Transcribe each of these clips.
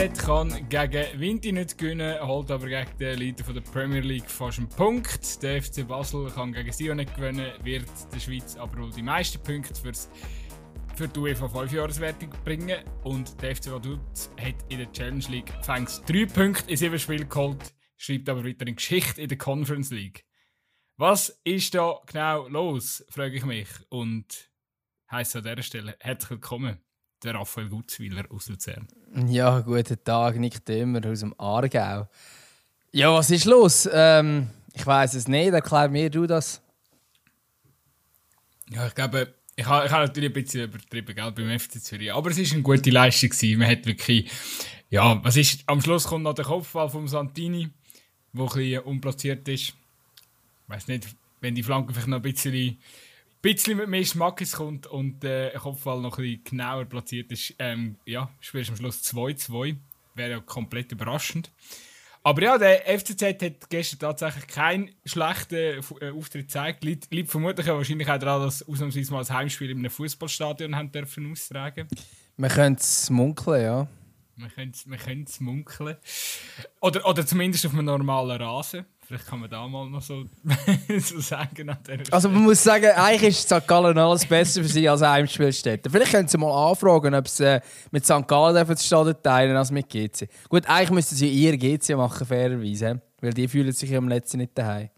FCZ kann gegen Winti nicht gewinnen, holt aber gegen den Leader von der Premier League fast einen Punkt. Der FC Basel kann gegen Sion nicht gewinnen, wird der Schweiz aber wohl die meisten Punkte fürs, für die UEFA 5-Jahreswertung bringen. Und der FC Vaduz hat in der Challenge League fängt drei Punkte in sieben Spielen geholt, schreibt aber weiter in Geschichte in der Conference League. Was ist da genau los, frage ich mich. Und heisst an dieser Stelle herzlich willkommen der Raphael Gutzwiller aus Luzern. Ja, guten Tag, Nick Dömer aus dem Aargau. Ja, was ist los? Ähm, ich weiß es nicht, erklär mir du das. Ja, ich glaube, ich habe, ich habe natürlich ein bisschen übertrieben gell, beim FC Zürich, aber es war eine gute Leistung. Gewesen. Man hat wirklich, ja, was ist, am Schluss kommt noch der Kopfball vom Santini, der ein bisschen unplatziert ist. Ich weiß nicht, wenn die Flanke vielleicht noch ein bisschen bisschen mit mehr Schmackes kommt und der äh, Kopfball noch ein bisschen genauer platziert ist, ähm, ja, spielst du am Schluss 2-2. Wäre ja komplett überraschend. Aber ja, der FCZ hat gestern tatsächlich keinen schlechten äh, Auftritt gezeigt. Liegt, liegt vermutlich ja wahrscheinlich auch daran, dass ausnahmsweise mal das Heimspiel in einem Fußballstadion haben dürfen austragen. Man könnte es munkeln, ja. Man könnte es munkeln. Oder, oder zumindest auf einem normalen Rasen. Vielleicht kann man da mal noch so, so sagen. also man muss sagen, eigentlich ist St. Gallen alles besser für sie als Heimspielstätte. Vielleicht können sie mal anfragen, ob sie äh, mit St. Gallen das Stadion teilen als mit GC. Gut, eigentlich müssten sie ihr GC machen, fairerweise. Weil die fühlen sich am letzten nicht daheim.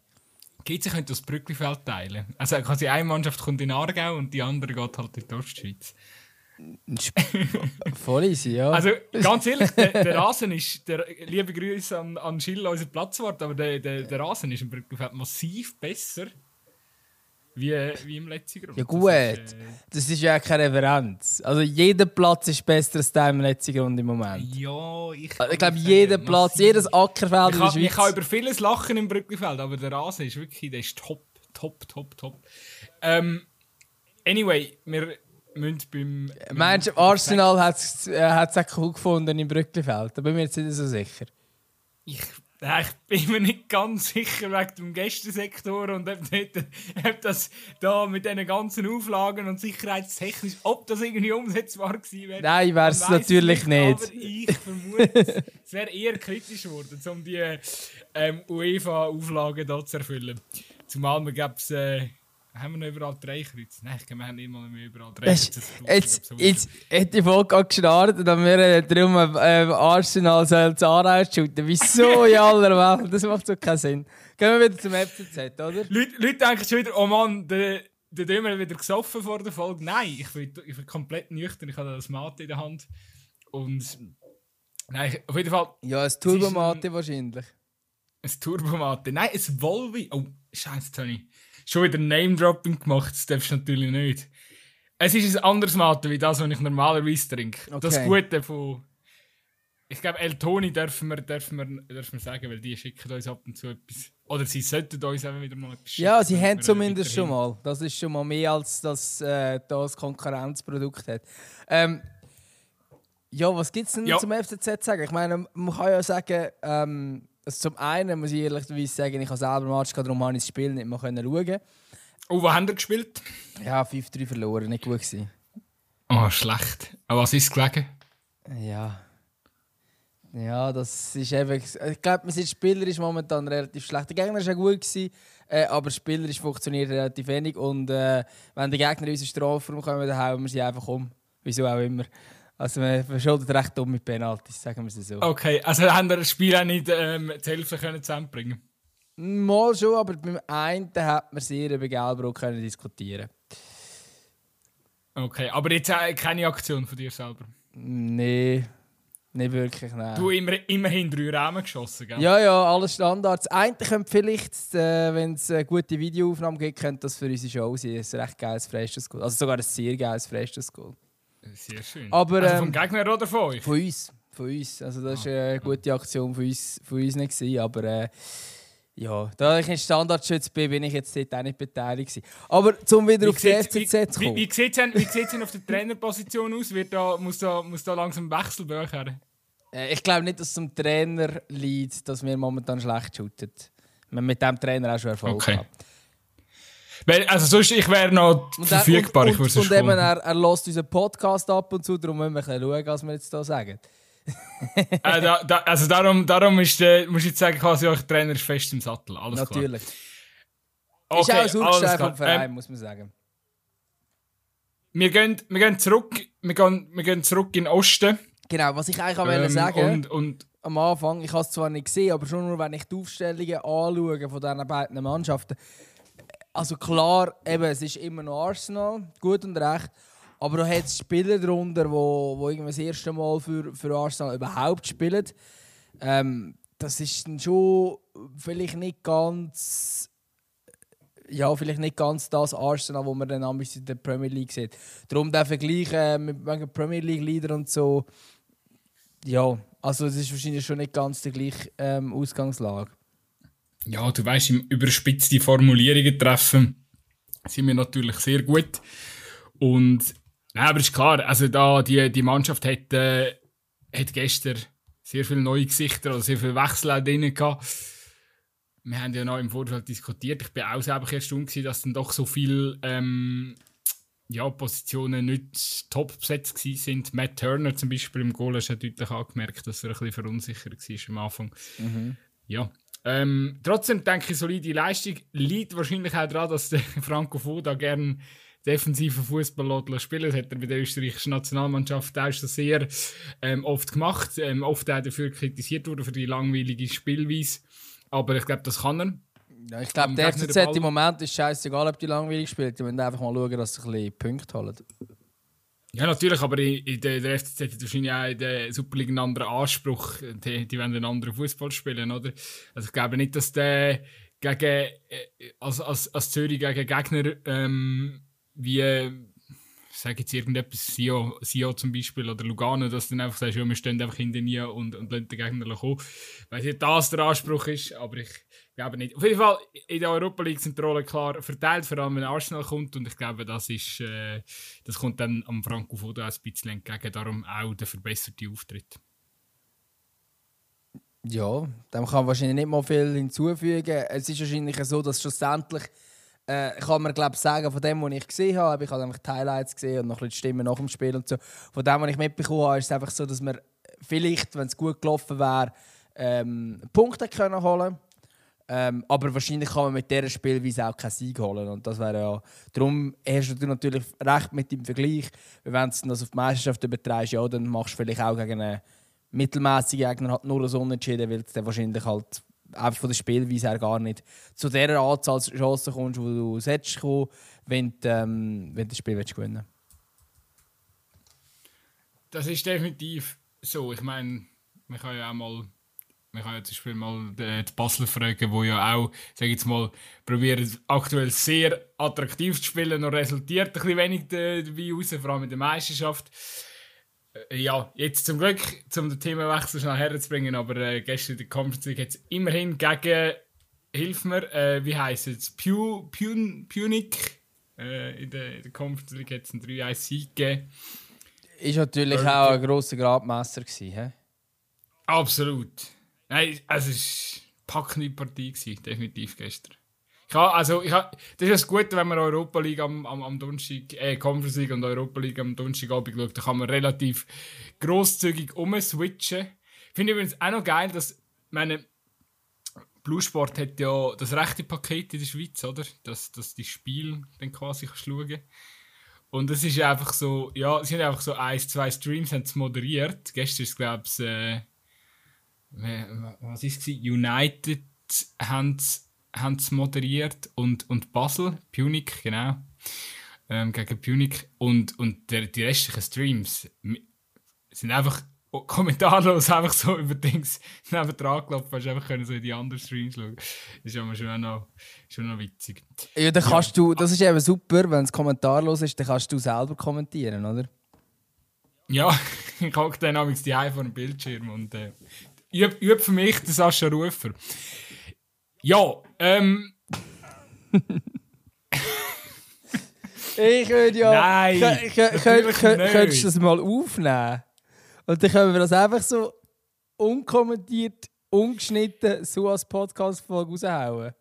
GC könnte das Brücklifeld teilen. Also quasi eine Mannschaft kommt in Aargau und die andere geht halt in die Ostschweiz. Voll easy, ja. Also ganz ehrlich, der, der Rasen ist, der, liebe Grüße an, an Schill, unser Platzwart, aber der, der, der Rasen ist im Brückenfeld massiv besser wie, wie im letzten Grund. Ja gut, das ist, äh, das ist ja keine Referenz. Also jeder Platz ist besser als der im letzten Grund im Moment. Ja, ich, ich glaube jeder Platz, jedes Ackerfeld ich in der Schweiz. Ich kann über vieles lachen im Brückenfeld, aber der Rasen ist wirklich, der ist top, top, top, top. Ähm, anyway, wir müssen beim. Meinst du, Arsenal hat es äh, auch cool gefunden im Brücklifeld? Da bin ich mir jetzt nicht so sicher. Ich, äh, ich bin mir nicht ganz sicher wegen dem Gästensektor und ob, ob das da mit diesen ganzen Auflagen und sicherheitstechnisch, ob das irgendwie umsetzbar gewesen wäre. Nein, wäre es natürlich nicht, Aber ich vermute, es wäre eher kritisch geworden, um die ähm, UEFA-Auflagen da zu erfüllen. Zumal man gäbe es. Äh, haben wir noch überall drei Kreuze? Nein, ich nicht mal mehr überall drei Kreuze. Jetzt, jetzt, hat die Folge auch gestartet und wir äh, darum äh, Arsenal soll Aarau shooten. Wieso in aller Welt? Das macht so keinen Sinn. Gehen wir wieder zum FCZ, oder? Leute, Leute denken schon wieder, oh Mann, der, der Dömer wieder gesoffen vor der Folge. Nein, ich bin, ich bin komplett nüchtern. Ich habe das Mate in der Hand. Und. Nein, auf jeden Fall. Ja, ein Turbomate wahrscheinlich. Ein Turbomate. Nein, ein Volvi. Oh, Scheiße, Tony schon wieder Name-Dropping gemacht, das darfst du natürlich nicht. Es ist ein anderes Mate wie das, was ich normalerweise trinke. Okay. Das Gute von. Ich glaube, El Toni dürfen wir, dürfen, wir, dürfen wir sagen, weil die schicken uns ab und zu etwas. Oder sie sollten uns eben wieder mal etwas schicken. Ja, sie haben zumindest schon mal. Das ist schon mal mehr, als das, äh, das Konkurrenzprodukt hat. Ähm, ja, was gibt es denn ja. zum FCZ zu sagen? Ich meine, man kann ja sagen, ähm, also zum einen muss ich ehrlicherweise sagen, ich habe selber Match gehabt, darum habe ich das Spiel nicht mehr schauen können. Oh, wo haben ihr gespielt? Ja, 5-3 verloren, nicht gut gewesen. Oh, schlecht. Aber was ist gelegen? Ja. Ja, das ist eben. Ich glaube, man ist spielerisch momentan relativ schlecht. Der Gegner war ja gut, gewesen, äh, aber spielerisch funktioniert relativ wenig. Und äh, wenn der Gegner in unseren Strafraum kommt, dann hauen wir sie einfach um. Wieso auch immer. Also man verschuldet recht dumme Penalties, sagen wir es so. Okay, also haben wir das Spiel auch nicht ähm, die Hälfte können zusammenbringen Mal schon, aber beim einen hat man sehr über Gelbrot können diskutieren Okay, aber jetzt äh, keine Aktion von dir selber? Nee, nicht wirklich, nein. Du immer, immerhin drei Rahmen geschossen, gell? Ja, ja, alles Standards. Eigentlich könnte vielleicht, äh, wenn es eine gute Videoaufnahme gibt, könnte das für unsere Show sein. Ein recht geiles freshes Goal. Also sogar ein sehr geiles freshes Goal. Sehr schön. Aber, also vom ähm, Gegner oder von euch? Von uns. Von uns. Also das war ah, eine gute Aktion von uns, von uns nicht. Gewesen, aber äh, ja, da ich ein Standardschütz bin, bin ich jetzt dort auch nicht beteiligt. Gewesen. Aber um wieder wie auf die FCZ zu kommen. Wie, wie, sieht es denn auf der Trainerposition aus? Wird da, muss, da, muss da langsam Wechsel her? Äh, ich glaube nicht, dass es zum Trainer liegt, dass wir momentan schlecht shooten. Wir haben mit dem Trainer auch schon Erfolg okay. gehabt. Also sonst, ich wäre noch und verfügbar. Und, und, und, und eben, er, er lässt unseren Podcast ab und zu, darum müssen wir schauen, was wir jetzt hier sagen. äh, da, da, also darum, darum ist, äh, muss ich jetzt sagen, quasi euch Trainer ist fest im Sattel. Alles Natürlich. klar. Okay, ist auch Urgestein klar. vom Verein, Ähm, muss man sagen. wir, gehen, wir gehen zurück, wir gehen, wir gehen zurück in den Osten. Genau, was ich eigentlich auch Ähm, wollte sagen Und, und am Anfang, ich habe es zwar nicht gesehen, aber schon nur, wenn ich die Aufstellungen anschaue von diesen beiden Mannschaften. Also klar, eben, es ist immer noch Arsenal, gut und recht. Aber da hat es Spieler darunter, die wo, wo das erste Mal für, für Arsenal überhaupt spielen. Ähm, das ist dann schon vielleicht nicht ganz. Ja, vielleicht nicht ganz das Arsenal, wo man dann am in der Premier League sieht. Darum der Vergleich äh, mit Premier League Leader und so. Ja, also es ist wahrscheinlich schon nicht ganz die gleiche ähm, Ausgangslage. Ja, du weißt, im überspitzte Formulierungen treffen sind wir natürlich sehr gut. Und, nein, aber ist klar, also da, die, die Mannschaft hat, äh, hat gestern sehr viele neue Gesichter oder sehr viele Wechsel auch drin gehabt. Wir haben ja noch im Vorfeld diskutiert. Ich bin auch selber erstaunt gewesen, dass dann doch so viele ähm, ja, Positionen nicht top besetzt sind. Matt Turner zum Beispiel im Goal hast du deutlich angemerkt, dass er ein bisschen verunsichert war am Anfang. Ja. Ähm, trotzdem denke ich, solide Leistung liegt wahrscheinlich auch daran, dass der Franco Foda gerne defensiven Fußball spielen Das hat er bei der österreichischen Nationalmannschaft auch schon sehr ähm, oft gemacht. Ähm, oft auch dafür kritisiert worden für die langweilige Spielweise. Aber ich glaube, das kann er. Ja, ich glaube, Am der FCZ im Moment ist scheißegal, ob die langweilig spielt. Die müssen einfach mal schauen, dass sie ein bisschen Punkte holen. Ja, natürlich, aber in, der, der FCZ hat wahrscheinlich auch in der Superliga einen anderen Anspruch. Die, die wollen einen anderen Fußball spielen, oder? Also ich glaube nicht, dass der gegen, äh, als, als, als Zürich gegen Gegner ähm, wie, äh, sag jetzt irgendetwas, Sio, Sio zum Beispiel oder Lugano, dass du dann einfach sagst, ja, wir stehen einfach hinter nie und, und lassen den Gegner kommen. Weil das der Anspruch ist, aber ich glaube nicht. Auf jeden Fall, in der Europa League sind die Rollen klar verteilt, vor allem wenn Arsenal kommt und ich glaube, das ist, äh, das kommt dann am Franco Foda ein bisschen entgegen, darum auch der verbesserte Auftritt. Ja, dem kann man wahrscheinlich nicht mal viel hinzufügen. Es ist wahrscheinlich so, dass schlussendlich äh, kann man glaube sagen, von dem, was ich gesehen habe, ich habe nämlich die Highlights gesehen und noch ein bisschen Stimmen nach dem Spiel und so. Von dem, was ich mitbekommen habe, ist es einfach so, dass man vielleicht, wenn es gut gelaufen wäre, ähm, Punkte können holen ähm, aber wahrscheinlich kann man mit dieser Spielweise auch keinen Sieg holen. Und das wäre ja. Darum hast du natürlich recht mit dem Vergleich. Wenn du das auf die Meisterschaft übertreibst, ja, dann machst du vielleicht auch gegen einen mittelmäßigen Gegner halt nur ein Unentschieden, weil du dann wahrscheinlich halt einfach von der Spielweise her gar nicht zu dieser Anzahl Chancen kommst, wo du kommen, wenn du, ähm, wenn du das Spiel willst gewinnen Das ist definitiv so. Ich meine, man kann ja auch mal, man kann ja zum Beispiel mal die, die Basler fragen, wo ja auch, sag ich jetzt mal, probieren aktuell sehr attraktiv zu spielen und resultiert ein bisschen wenig da- dabei raus, vor allem in der Meisterschaft. Äh, Ja, jetzt zum Glück, um den Themenwechsel schnell herzubringen, aber äh, gestern in der Conference League hat es immerhin gegen, hilf mir, äh, wie heisst es, Pu, Pun, Punic, äh, in der, in der Conference League hat es einen 3-1-Sieg gegeben. Ist natürlich auch ein grosser Gradmesser gewesen. hä? Absolut. Nein, also es war packende Partie, gewesen, definitiv gestern. Ich habe, also, ich habe, das ist das Gute, wenn man Europa League am, am, am Donnerstag, äh, Conference League und Europa League am Donnerstagabend schaut, dann kann man relativ grosszügig umswitchen. Ich finde übrigens auch noch geil, dass, meine, Blue Sport hat ja das rechte Paket in der Schweiz, oder? Dass, dass die Spiele dann quasi kannst schauen Und es ist einfach so, ja, sie haben einfach so ein, zwei Streams haben moderiert. Gestern ist glaube ich, äh, was ist es? United haben es moderiert und, und Basel, Punic, genau. Ähm, gegen Punic. Und, und der, die restlichen Streams sind einfach kommentarlos einfach so über Dings neben dran gelaufen. Hast einfach können so in die anderen Streams schauen. Das ist aber schon noch, schon noch witzig. Ja, dann kannst du, das ist eben super, wenn es kommentarlos ist, dann kannst du selber kommentieren, oder? Ja, ich hocke dann abends die vor dem Bildschirm und äh, üb, üb für mich den Sascha Rufer. Ja, ähm, Ich würde ja. Nein. Könntest du das mal aufnehmen? Und dann können wir das einfach so unkommentiert, ungeschnitten, so als Podcast-Folge raushauen.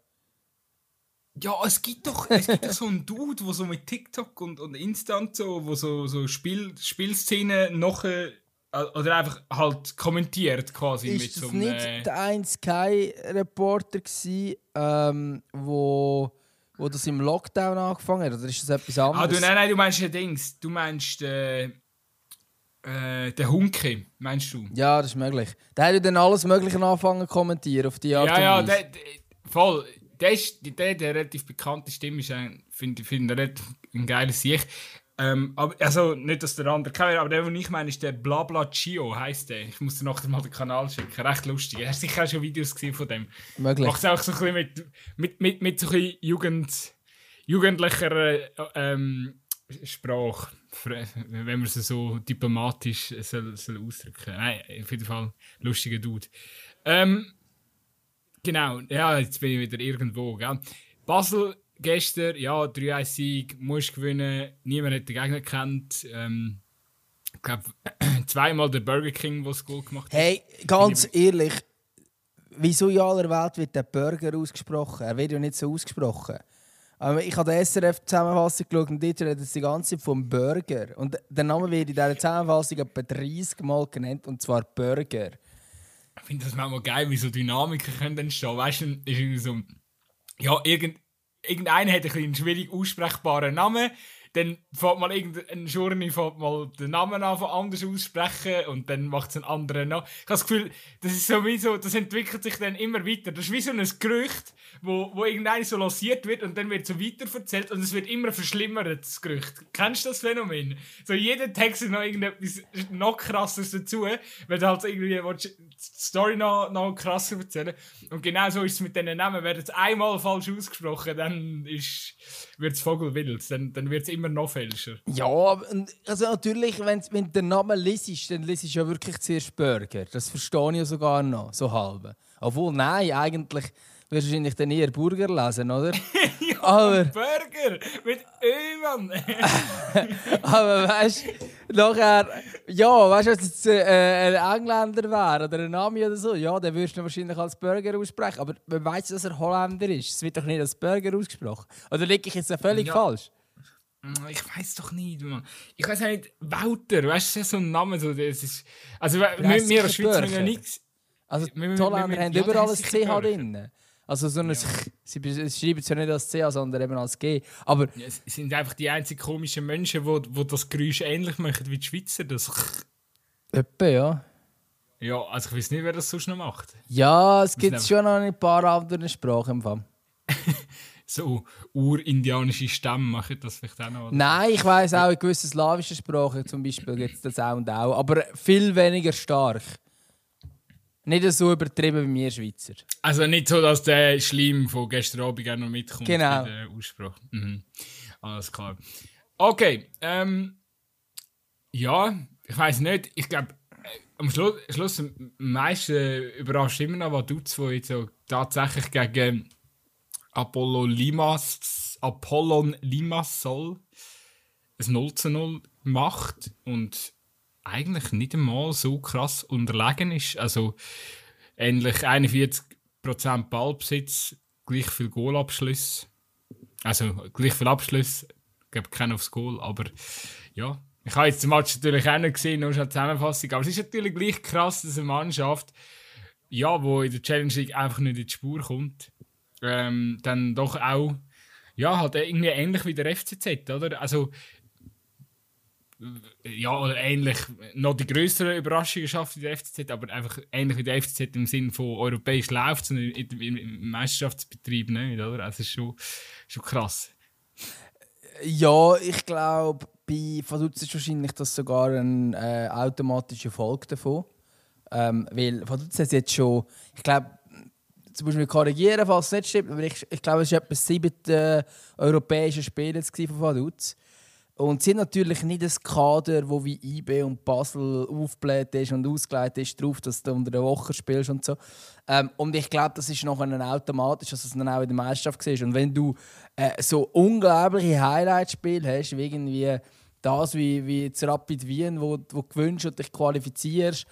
ja, es gibt doch, es gibt doch so einen Dude, der so mit TikTok und, und Insta und so, wo so, so Spiel, Spielszenen noch äh, oder einfach halt kommentiert quasi ist mit das so einem. nicht äh, der 1 Sky-Reporter gsi, ähm, wo, wo das im Lockdown angefangen hat? Oder ist das etwas Ah, anderes? du, nein, nein, du meinst den Dings. Du meinst äh, äh, den Hunke, meinst du? Ja, das ist möglich. Der hat ja dann alles Mögliche angefangen zu kommentieren auf die Art Ja, ja, der, der, voll. Der, ist, der, der relativ bekannte Stimme ist, ein- finde ich find, ein, ein geiler Sieg. Ähm, aber, also, nicht, dass der andere kennt, aber der, den ich meine, ist der Blabla Chio, heisst der. Ich muss dir nachher mal den Kanal schicken. Recht lustig. Hast du sicher auch schon Videos gesehen von dem? möglich. Macht es auch so ein bisschen mit, mit, mit, mit so ein bisschen Jugend, jugendlicher äh, ähm, Sprache, wenn man es so diplomatisch soll, soll ausdrücken. Nein, auf jeden Fall lustiger Dude. Ähm, genau, ja, jetzt bin ich wieder irgendwo. Gell? Basel gestern, ja, 3-1-Sieg, musst gewinnen, niemand hat den Gegner gekannt. Ähm, ich glaube, zweimal der Burger King, der das Goal gemacht hat. Hey, ganz ehrlich, wieso in aller Welt wird der Burger ausgesprochen? Er wird ja nicht so ausgesprochen. Aber ich habe die SRF-Zusammenfassung geschaut und dort redet es die ganze Zeit vom Burger. Und der Name wird in dieser Zusammenfassung etwa 30 Mal genannt, und zwar Burger. Ich finde das manchmal geil, wie so Dynamiken können entstehen. Weißt du, ist irgendwie so, ja, irgend, irgendeiner hat einen schwierig aussprechbaren Namen, dann fängt mal irgendein Journey mal den Namen an anders aussprechen und dann macht es einen anderen nach. Ich habe das Gefühl, das ist so wie so, das entwickelt sich dann immer weiter. Das ist wie so ein Gerücht, wo, wo irgendein so lanciert wird und dann wird so weiter erzählt und es wird immer verschlimmert, das Gerücht. Kennst du das Phänomen? So jeder Text ist noch irgendetwas noch krasses dazu, weil du halt irgendwie die Story noch, noch krasser erzählen Und genau so ist es mit diesen Namen. Wird es einmal falsch ausgesprochen, dann wird es vogelwild. Dann, dann wird es immer noch fälscher. Ja, also natürlich, wenn, wenn du den Namen liest, dann liest du ja wirklich zuerst Burger. Das verstehe ich ja sogar noch, so halb. Obwohl, nein, eigentlich wirst du wahrscheinlich dann eher Burger lesen, oder? ja, Aber- Burger mit Ö, Mann. Aber weißt du, nachher, ja, weißt du, wenn es äh, ein Engländer wäre oder ein Name oder so, ja, dann würdest du ihn wahrscheinlich als Burger aussprechen. Aber man weiß, dass er Holländer ist. Es wird doch nicht als Burger ausgesprochen. Oder liege ich jetzt völlig Ja. falsch? Ich weiß doch nicht, Mann. Ich weiß nicht, Wouter, weißt du, so ein Name. So, das ist, also, wir, als Schweizer haben ja nichts. Also die Holländer haben überall ein CH drin. Also so ein, sie be- sie schreiben es ja nicht als CH, sondern eben als G. Aber Ja, Es sind einfach die einzigen komischen Menschen, die, die das Geräusch ähnlich machen wie die Schweizer. Das etwa, ja. ja, also ich weiß nicht, wer das sonst noch macht. Ja, es gibt schon noch ein paar andere Sprachen im Fall. So urindianische Stämme machen das vielleicht auch noch. oder? Nein, ich weiß auch, in gewissen slawischen Sprachen zum Beispiel gibt es das auch und auch. Aber viel weniger stark. Nicht so übertrieben wie wir Schweizer. Also nicht so, dass der Schleim von gestern Abend auch noch mitkommt. Genau. der Aussprache. Mhm. Alles klar. Okay, ähm, ja, ich weiß nicht. Ich glaube, am Schluss, Schluss am meisten überrascht immer noch Vaduz, wo jetzt so tatsächlich gegen Apollo Limas, Apollon Limassol ein 0 zu 0 macht und eigentlich nicht einmal so krass unterlegen ist. Also ähnlich 41% Ballbesitz, gleich viel Goalabschluss. Also gleich viel Abschluss, ich glaube keinen aufs Goal, aber ja. Ich habe jetzt den Match natürlich auch nicht gesehen, nur schon die Zusammenfassung. Aber es ist natürlich gleich krass, dass eine Mannschaft, ja, wo in der Challenge League einfach nicht in die Spur kommt, ähm, dann doch auch, ja, halt irgendwie ähnlich wie der FCZ, oder? Also, ja, oder ähnlich, noch die größere Überraschung geschafft wie der FCZ, aber einfach ähnlich wie der FCZ im Sinne von europäisch läuft es im, Meisterschaftsbetrieb nicht, oder? Also, schon, schon krass. Ja, ich glaube, bei Vaduz ist wahrscheinlich das sogar ein äh, automatischer Folge davon. Ähm, weil Vaduz hat jetzt schon, ich glaube, zum Beispiel korrigieren, falls es nicht stimmt, aber ich, ich glaube, es war etwa sieben äh, europäische gewesen von Vaduz. Und sie haben natürlich nicht ein Kader, wo wie IB und Basel aufgebläht ist und ausgelegt ist darauf, dass du unter der Woche spielst und so. Ähm, und ich glaube, das ist nachher dann automatisch, dass es dann auch in der Meisterschaft siehst. Und wenn du äh, so unglaubliche Highlight-Spiele hast, wie irgendwie das wie, wie jetzt Rapid Wien, wo, wo du gewünscht und dich qualifizierst,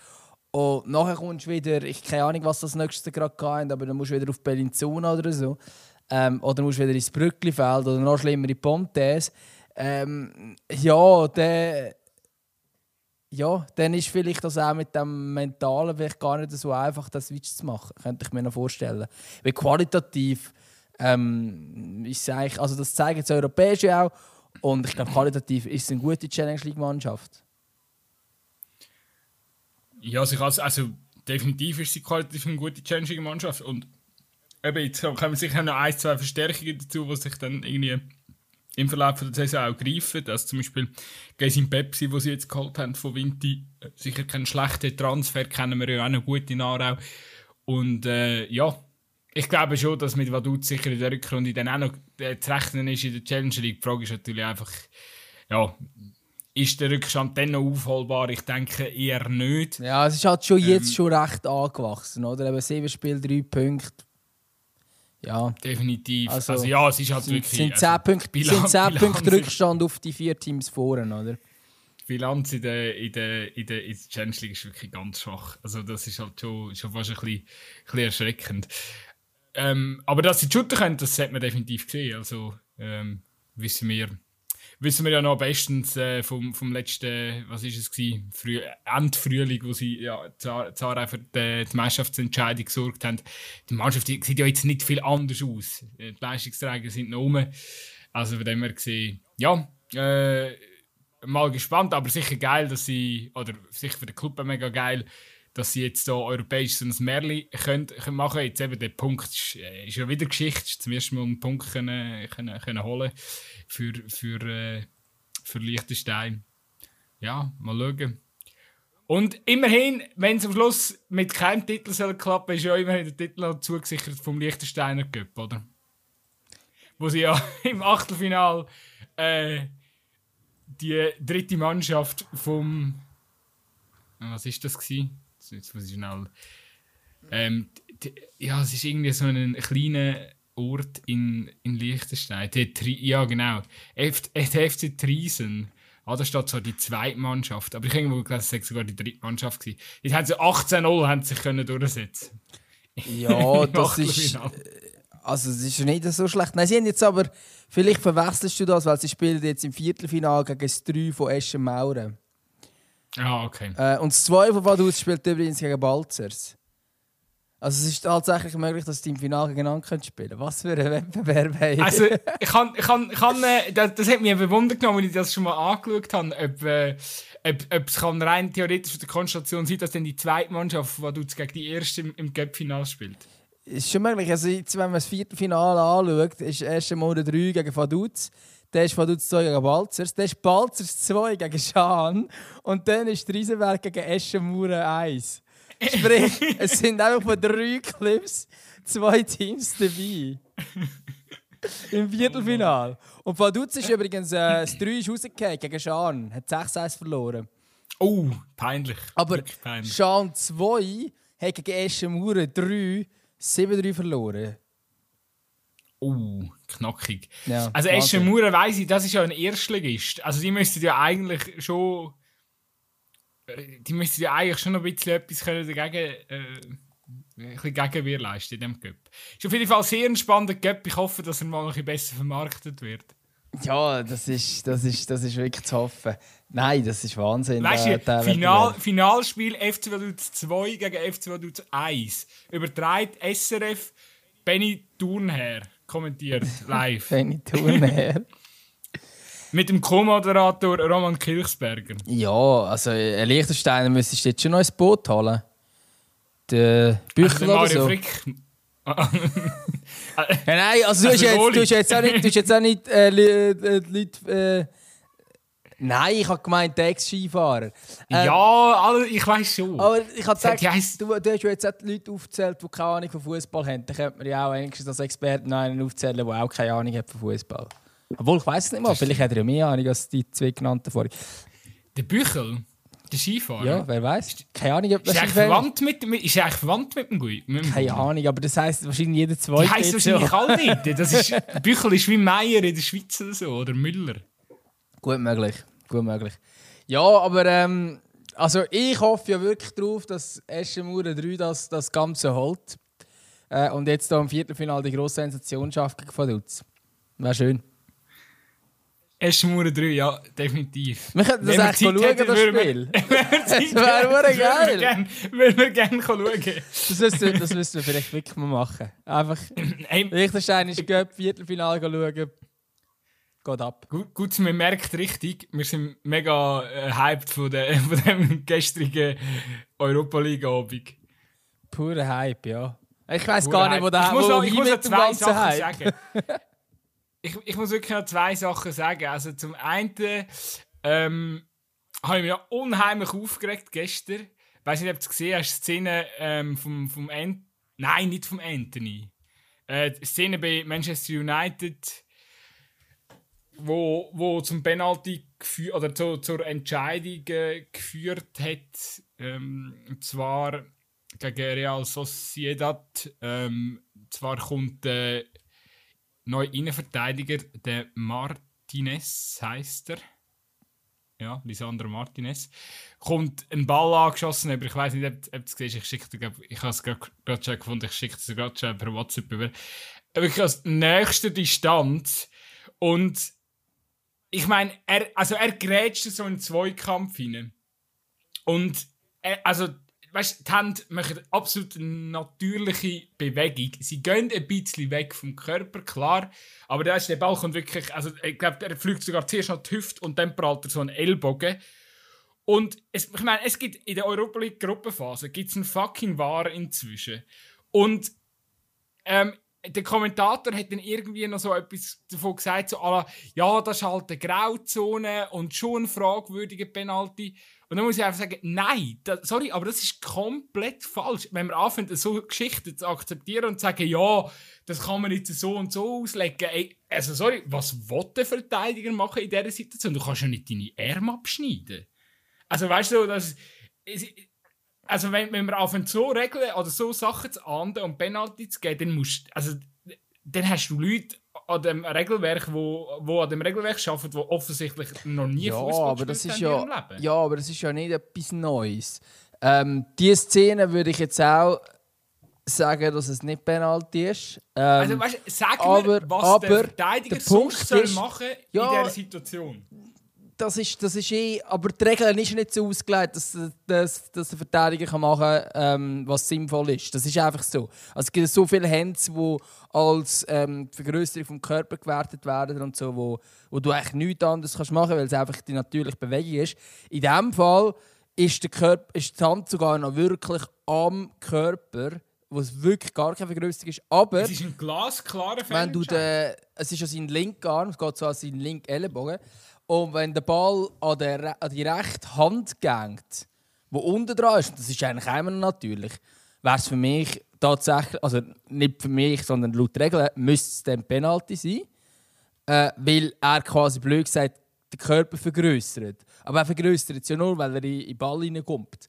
und nachher kommst du wieder, ich keine Ahnung, was das nächste gerade gehabt aber dann musst du wieder auf Bellinzona oder so. Ähm, oder musst du wieder ins Brücklifeld oder noch schlimmer in Pontes. Ähm, ja, der, ja, dann ist vielleicht das auch mit dem Mentalen vielleicht gar nicht so einfach, das Switch zu machen. Könnte ich mir noch vorstellen. Weil qualitativ ähm, ist eigentlich, also das zeigen das Europäische auch. Und ich glaube, qualitativ ist es eine gute Challenge League-Mannschaft. Ja, also, also, also definitiv ist sie qualitativ eine gute Challenge League-Mannschaft. Und eben, jetzt kommen sicher noch ein, zwei Verstärkungen dazu, die sich dann irgendwie im Verlauf der Saison auch greifen. Also zum Beispiel Gesin Pepsi, wo sie jetzt geholt haben von Vinti, sicher kein schlechter Transfer, kennen wir ja auch noch gut in Aarau. Und äh, ja, ich glaube schon, dass mit Vaduz sicher in der Rückrunde dann auch noch äh, zu rechnen ist in der Challenge League. Die Frage ist natürlich einfach, ja, ist der Rückstand dann noch aufholbar? Ich denke eher nicht. Ja, es ist halt schon jetzt ähm, schon recht angewachsen, oder? Eben sieben Spiele, drei Punkte ja. Definitiv. Also, also, ja, es ist halt sind, wirklich... Sind 10 also, Punkte, Bilanz, sind 10 Punkte Rückstand auf die vier Teams vorne, oder? Die Bilanz in der, in der, in der, in der Challenge League ist wirklich ganz schwach. Also das ist halt schon, schon fast ein bisschen, ein bisschen erschreckend. Ähm, aber dass sie shooten können, das hat man definitiv gesehen. Also ähm, wissen wir wissen wir ja noch bestens äh, vom, vom letzten, was ist es gewesen, Früh, Endfrühling, wo sie ja, Zara für die, die Meisterschaftsentscheidung gesorgt haben. Die Mannschaft die sieht ja jetzt nicht viel anders aus. Die Leistungsträger sind noch rum. Also von dem her gesehen, ja, äh, mal gespannt, aber sicher geil, dass sie, oder sicher für den Club mega geil, dass sie jetzt so europäisch so ein Märli können, können machen Jetzt eben der Punkt ist, äh, ist ja wieder Geschichte, zum ersten Mal einen Punkt können, können, können holen für, für, äh, für Liechtenstein. Ja, mal schauen. Und immerhin, wenn es am Schluss mit keinem Titel soll klappen, ist ja immerhin der Titel noch zugesichert vom Liechtensteiner Cup, oder? Wo sie ja im Achtelfinal äh, die dritte Mannschaft vom was ist das gewesen? Jetzt muss ich schnell. Ähm, ja, es ist irgendwie so ein kleiner Ort in, in Liechtenstein. ja, genau. F FC Triesen. Ah, da steht zwar die zweite Mannschaft, aber ich habe irgendwo gelesen, es sogar die dritte Mannschaft gewesen. Jetzt haben sie 18-0 haben sich können durchsetzen. Ja, das ist. Äh, also, es ist nicht so schlecht. Nein, sie haben jetzt aber. Vielleicht verwechselst du das, weil sie spielen jetzt im Viertelfinale gegen das 3 von Eschen Mauren. Ah, okay. Äh, und das 2 von Vaduz spielt übrigens gegen Balzers. Also es ist tatsächlich möglich, dass die im Finale gegeneinander spielen können. Was für ein Wettbewerb haben Also ich kann, ich kann, ich kann, äh, das, das hat mich bewundert genommen, als ich das schon mal angeschaut habe, ob, äh, ob, ob es kann rein theoretisch von der Konstellation sein dass dann die zweite Mannschaft, die gegen die erste im, im Cup-Finale spielt. Ist schon möglich. Also jetzt, wenn man das vierte Finale anschaut, ist erst einmal der 3 gegen Vaduz. Dann ist Vaduz 2 gegen Balzers. Dann ist Balzers 2 gegen Schaan. Und dann ist Riesenberg gegen Eschenmauer 1. Sprich, es sind einfach von drei Clips zwei Teams dabei. Im Viertelfinal. Und Vaduz ist übrigens, äh, das 3 ist rausgefallen gegen Schaan. Hat 6-1 verloren. Oh, peinlich. Aber peinlich. Schaan 2 hat gegen Eschenmauer 3 7-3 verloren. Oh, knackig. Ja, also Eschenmauer weiss ich, das ist ja ein Erstligist. Also die müssten ja eigentlich schon die müssten ja eigentlich schon noch ein bisschen etwas können dagegen, äh, ein bisschen Gegenwehr leisten in diesem Cup. Ist auf jeden Fall sehr ein spannender Cup. Ich hoffe, dass er mal noch ein besser vermarktet wird. Ja, das ist, das ist, das ist wirklich zu hoffen. Nein, das ist Wahnsinn. Weißt du, der, Final, Finalspiel FC Vaduz 2 gegen FC Vaduz 1. Übertreibt SRF Benny Thurnherr kommentiert live. Benny Thurnherr. Mit dem Co-Moderator Roman Kilchsberger. Ja, also ein Liechtensteiner müsstest du jetzt schon noch ein Boot holen. Der Büchler also oder so. Frick. ja, nein, also du hast, jetzt, du hast jetzt auch nicht, du hast jetzt auch nicht äh, äh Leute... Nein, ich habe gemeint, Ex-Skifahrer. Ähm, ja, ich weiß schon. Aber ich habe gesagt, heisst... du, du hast jetzt auch Leute aufgezählt, die keine Ahnung von Fußball haben. Dann könnte man ja auch als Experten einen aufzählen, der auch keine Ahnung hat von Fußball. Obwohl, ich weiß es nicht mal. Vielleicht hat er ja mehr Ahnung als die zwei genannten vorhin. Der Büchel? Der Skifahrer? Ja, wer weiß. Keine Ahnung, ob das ist. Er verwandt mit, ist er eigentlich verwandt mit dem Gui? Keine Ahnung, aber das heisst wahrscheinlich jeder zweite. Das heisst wahrscheinlich so. alle nicht. Das ist, Büchel ist wie Meier in der Schweiz oder so, oder Müller. Gut möglich. Gut möglich. Ja, aber ähm, also ich hoffe ja wirklich darauf, dass Eschenmauer 3 das, das Ganze holt. Äh, und jetzt hier im Viertelfinale die grosse Sensation schafft gegen Vaduz. Wäre schön. Eschmauer 3, ja, definitiv. Wir könnten das echt schauen, das Spiel. Zeit wäre würden wir geil. gern- Würden wir gerne schauen. Das müssten wir, das müssten wir vielleicht wirklich mal machen. Einfach Hey, Liechtenstein ist Viertelfinale schauen. Geht ab. Gut, gut, man merkt richtig, wir sind mega äh, hyped von, der, von dem gestrigen Europa League Abend. Purer Hype, ja. Ich weiß Pure gar nicht, wo der ich muss wo noch, ich muss noch zwei Sachen Hype. sagen. ich, ich muss wirklich noch zwei Sachen sagen. Also zum einen ähm, habe ich mich ja unheimlich aufgeregt gestern. Ich weiß nicht, ob du es gesehen hast, die Szene ähm, vom, vom Ant Nein, nicht vom Anthony. Äh, die Szene bei Manchester United, wo, wo zum Penalty gefü- oder zu, zur Entscheidung äh, geführt hat. Ähm, und zwar gegen Real Sociedad. Ähm, zwar kommt der neue Innenverteidiger, der Martinez heißt er. Ja, Lisandro Martinez. Kommt ein Ball angeschossen, aber ich weiß nicht, ob, ob du es siehst. Ich glaub- ich habe es gerade schon gefunden, ich schicke es gerade schon per WhatsApp über. Wirklich aus nächster Distanz. Und ich meine, er, also er grätscht so in Zweikampf hinein. Und er, also, weißt du, die Hände machen absolut natürliche Bewegung. Sie gehen ein bisschen weg vom Körper, klar. Aber der, der Ball kommt wirklich, also ich glaube, er fliegt sogar zuerst noch die Hüfte und dann prallt er so einen Ellbogen. Und es, ich meine, es gibt in der Europa League Gruppenphase gibt's einen fucking War inzwischen. Und ähm, der Kommentator hat dann irgendwie noch so etwas davon gesagt, so, la, ja, das ist halt eine Grauzone und schon ein fragwürdiger Penalty. Und dann muss ich einfach sagen, nein, da, sorry, aber das ist komplett falsch. Wenn wir anfangen, so Geschichten zu akzeptieren und zu sagen, ja, das kann man jetzt so und so auslegen. Ey, also sorry, was will der Verteidiger machen in dieser Situation? Du kannst ja nicht deine Arme abschneiden. Also weißt du, das, es- also wenn, wenn wir anfangen so regeln oder so Sachen zu ahnden und Penalty zu geben, dann musst also dann hast du Leute an dem Regelwerk, wo, wo an dem Regelwerk arbeiten, die offensichtlich noch nie Ja, Fußball aber das ist ja, ihrem Leben. ja, aber das ist ja nicht etwas Neues. Ähm, die Szene würde ich jetzt auch sagen, dass es nicht Penalty ist. Ähm, Also weißt, sag aber- mir, was aber der Verteidiger der Punkt sonst soll ist- machen Ja, in dieser Situation. Das ist, das ist eh, aber die Regel ist nicht so ausgelegt, dass, dass, dass der Verteidiger kann machen kann, ähm, was sinnvoll ist. Das ist einfach so. Also es gibt so viele Hände, die als ähm, Vergrößerung vom Körper gewertet werden und so, wo, wo du eigentlich nichts anderes kannst machen weil es einfach die natürliche Bewegung ist. In diesem Fall ist, der Körper, ist die Hand sogar noch wirklich am Körper, wo es wirklich gar keine Vergrößerung ist. Aber Es ist ein glasklarer wenn du Fehlentscheid. den, es ist ja sein linker Arm, es geht so an seinen linken Ellenbogen. Und wenn der Ball an, der, an die rechte Hand geht, wo unten dran ist, und das ist eigentlich immer natürlich, wäre es für mich tatsächlich, also nicht für mich, sondern laut Regeln, müsste es dann Penalty sein. Äh, weil er quasi blöd gesagt den Körper vergrößert. Aber er vergrößert es ja nur, weil er in den Ball reinkommt.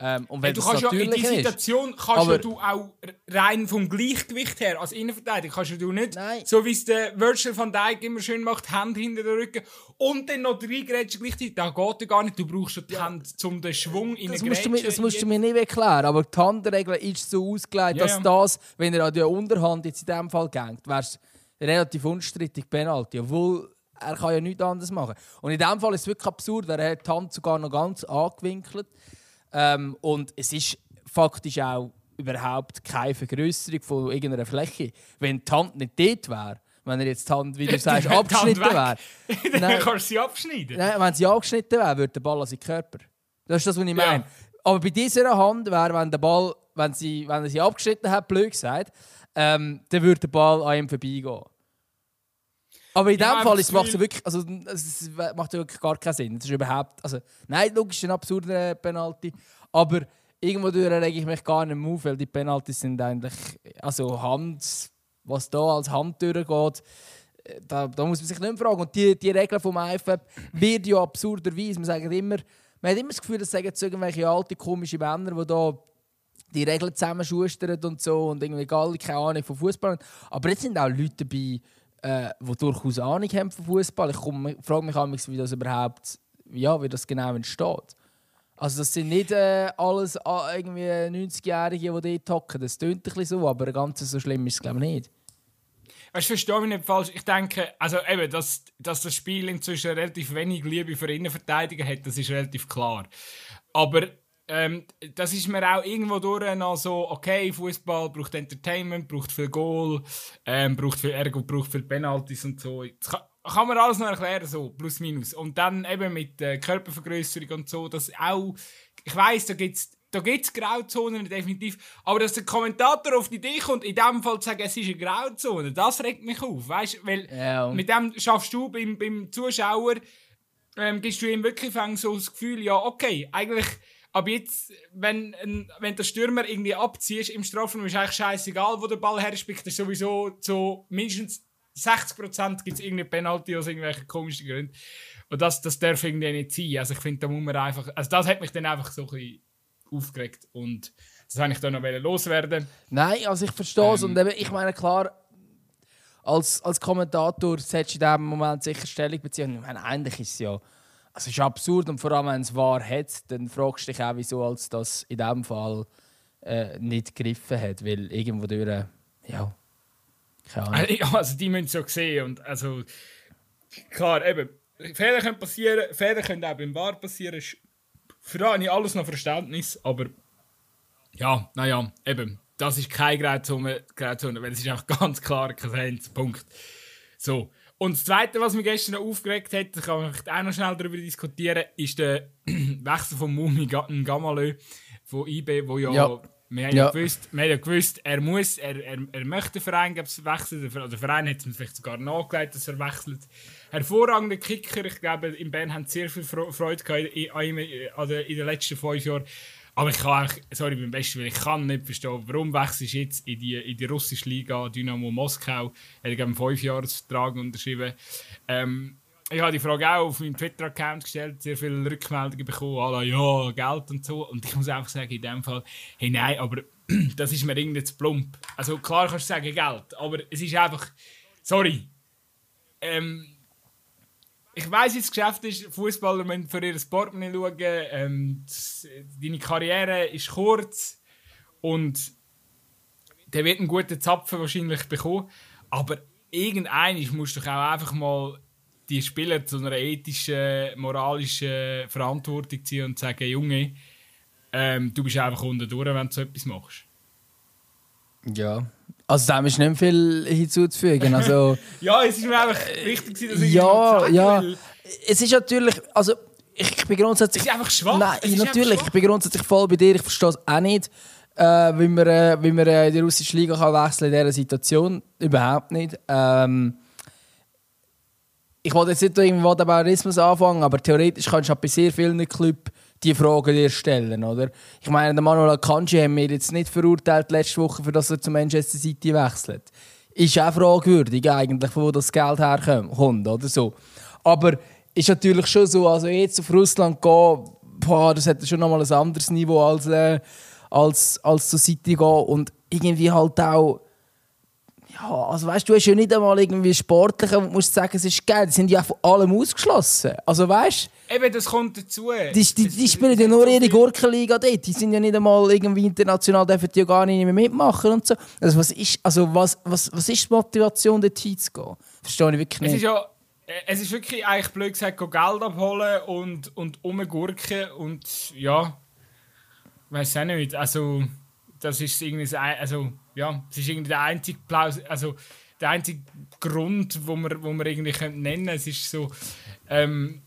Ähm, und wenn Hey, du kannst ja in dieser ist, Situation kannst Aber- ja du auch rein vom Gleichgewicht her als Innenverteidiger kannst ja du nicht Nein. so wie es der Virgil van Dijk immer schön macht, Hände hinter den Rücken und dann noch drei Grätschen gleichzeitig. Das geht ja gar nicht. Du brauchst ja die Hände um den Schwung in das eine musst, du mir, das musst du mir nicht erklären, aber die Handregel ist so ausgelegt, Ja, dass ja. das, wenn er an der Unterhand jetzt in diesem Fall geht, wäre es relativ unstrittig Penalty, obwohl er kann ja nichts anderes machen. Und in diesem Fall ist es wirklich absurd, er hat die Hand sogar noch ganz angewinkelt ähm, und es ist faktisch auch überhaupt keine Vergrößerung von irgendeiner Fläche. Wenn die Hand nicht dort wäre, wenn er jetzt die Hand, wie du sagst, abgeschnitten wäre, dann kannst du sie abschneiden. Nein, wenn sie angeschnitten wäre, würde der Ball an seinen Körper. Das ist das, was ich Ja. meine. Aber bei dieser Hand wäre, wenn der Ball, wenn sie, wenn er sie abgeschnitten hat, blöd gesagt, ähm, dann würde der Ball an ihm vorbeigehen. Aber in dem Fall ist, macht es wirklich, also, es macht ja wirklich gar keinen Sinn. Das ist überhaupt, also, nein, logisch ist ein absurder Penalty, aber irgendwo rege ich mich gar nicht mehr auf, weil die Penaltys sind eigentlich, also Hand, was da als Hand durchgeht, äh, da, da muss man sich nicht mehr fragen. Und die, die Regeln vom IFAB wird ja absurderweise, man sagt immer, man hat immer das Gefühl, das sagen jetzt irgendwelche alte komische Männer, die da die Regeln zusammenschustern und so und irgendwie alle keine Ahnung von Fußball. Aber jetzt sind auch Leute dabei, äh, die durchaus Ahnung haben von Fußball. Ich komme- frage mich manchmal, wie das überhaupt, ja, wie das genau entsteht. Also das sind nicht äh, alles ah, irgendwie 90-Jährige, die dort hocken. Das tönt ein bisschen so, aber ganz so schlimm ist es glaube ich nicht. weißt du, verstehe mich nicht falsch. Ich denke, also eben, dass, dass das Spiel inzwischen relativ wenig Liebe für Innenverteidiger hat, das ist relativ klar. Aber ähm, das ist mir auch irgendwo durch noch so, okay, Fußball braucht Entertainment, braucht viel Goal, ähm, braucht viel Ergo, braucht viel Penalties und so. Das kann, kann man alles noch erklären, so, plus minus. Und dann eben mit äh, Körpervergrößerung und so, das auch, ich weiß, da gibt's da gibt es Grauzonen, definitiv. Aber dass der Kommentator auf die Idee kommt, in dem Fall zu sagen, es ist eine Grauzone, das regt mich auf. Weißt weil Ja. mit dem schaffst du beim, beim Zuschauer, ähm, gibst du ihm wirklich so das Gefühl, ja, okay, eigentlich, aber jetzt, wenn, wenn der Stürmer irgendwie abziehst im Strafraum, ist eigentlich scheißegal, wo der Ball herspielt, ist sowieso so mindestens 60% gibt es irgendeine Penalty aus irgendwelchen komischen Gründen. Und das, das darf irgendwie nicht sein. Also ich finde, da muss man einfach, also das hat mich dann einfach so ein bisschen aufgeregt und das wollte ich dann noch loswerden. Nein, also ich verstehe es. Ähm. und eben, ich meine, klar, als, als Kommentator solltest du in diesem Moment sicher Stellung beziehen. Ich meine, eigentlich ist es ja. Es ist absurd und vor allem, wenn es wahr hat, dann fragst du dich auch, wieso als das in diesem Fall äh, nicht gegriffen hat. Weil irgendwo durch, ja, keine Ahnung. Also, ja, die müssen es so sehen und also klar, eben, Fehler können passieren, Fehler können auch beim Bar passieren. Für da habe ich alles noch Verständnis, aber ja, naja, eben, das ist keine Grauzone weil es ist einfach ganz klar kein Punkt. So. Und das Zweite, was mich gestern noch aufgeregt hat, da kann man vielleicht auch noch schnell darüber diskutieren, ist der Wechsel von Mumi Gamalö von IB, wo ja, Ja. wir haben ja. Ja. gewusst, wir haben ja gewusst, er muss, er, er, er möchte den Verein wechseln, der der Verein hat es vielleicht sogar nachgelegt, dass er wechselt. Hervorragender Kicker, ich glaube, in Bern haben sehr viel Fre- Freude gehabt in, an den- in den letzten fünf Jahren. Aber ich kann eigentlich, sorry, beim besten Willen, ich kann nicht verstehen, warum wechselst du jetzt in die, in die russische Liga, Dynamo Moskau, er hat einen Fünfjahresvertrag unterschrieben. Ähm, ich habe die Frage auch auf meinem Twitter-Account gestellt, sehr viele Rückmeldungen bekommen, alle, ja, Geld und so. Und ich muss einfach sagen, in dem Fall, hey, nein, aber das ist mir irgendwie zu plump. Also klar kannst du sagen Geld, aber es ist einfach, sorry, ähm, ich weiß, das Geschäft ist, Fußballer müssen für ihr Portemonnaie schauen. Ähm, deine Karriere ist kurz und der wird einen guten Zapfen wahrscheinlich bekommen. Aber irgendeiner musst du auch einfach mal die Spieler zu einer ethischen, moralischen Verantwortung ziehen und sagen, Junge, ähm, du bist einfach unten durch, wenn du so etwas machst. Ja. Also dem ist nicht viel hinzuzufügen. Also, Ja, es ist mir einfach wichtig, dass ich ja, sagen, ja. weil Es ist natürlich, also ich, bin grundsätzlich... Es ist einfach schwach. Nein, Es natürlich, ich bin grundsätzlich voll bei dir. Ich verstehe es auch nicht, äh, wie man, äh, wie man äh, in die russische Liga kann wechseln in dieser Situation. Überhaupt nicht. Ähm, ich wollte jetzt nicht irgendwo den Bayerismus anfangen, aber theoretisch kannst du halt bei sehr vielen Clubs die Fragen dir stellen, oder? Ich meine, der Manuel Akanji haben wir jetzt nicht verurteilt letzte Woche, für dass er zu Manchester City wechselt. Ist auch fragwürdig eigentlich, von wo das Geld herkommt, oder so. Aber ist natürlich schon so, also jetzt auf Russland gehen, boah, das hat schon nochmal ein anderes Niveau als, äh, als, als zu City gehen und irgendwie halt auch ja, also weißt du, du hast ja nicht einmal irgendwie Sportliche, wo du musst sagen, es ist geil. Die sind ja von allem ausgeschlossen. Also weißt Eben, das kommt dazu. die, die, die spielen ja nur ihre Gurkenliga dort. Die sind ja nicht einmal irgendwie international, dürfen die ja gar nicht mehr mitmachen und so. Also was ist, also was, was, was ist die Motivation, dort hinzugehen? Verstehe ich wirklich Es ist nicht. ja, äh, es ist wirklich eigentlich blöd gesagt, Geld abholen und, und umgurken und ja, weiß auch nicht. Also, das ist irgendwie, also, ja, es ist irgendwie der einzige Plaus, also der einzige Grund, wo man, wo man irgendwie könnte nennen Es ist so, ähm,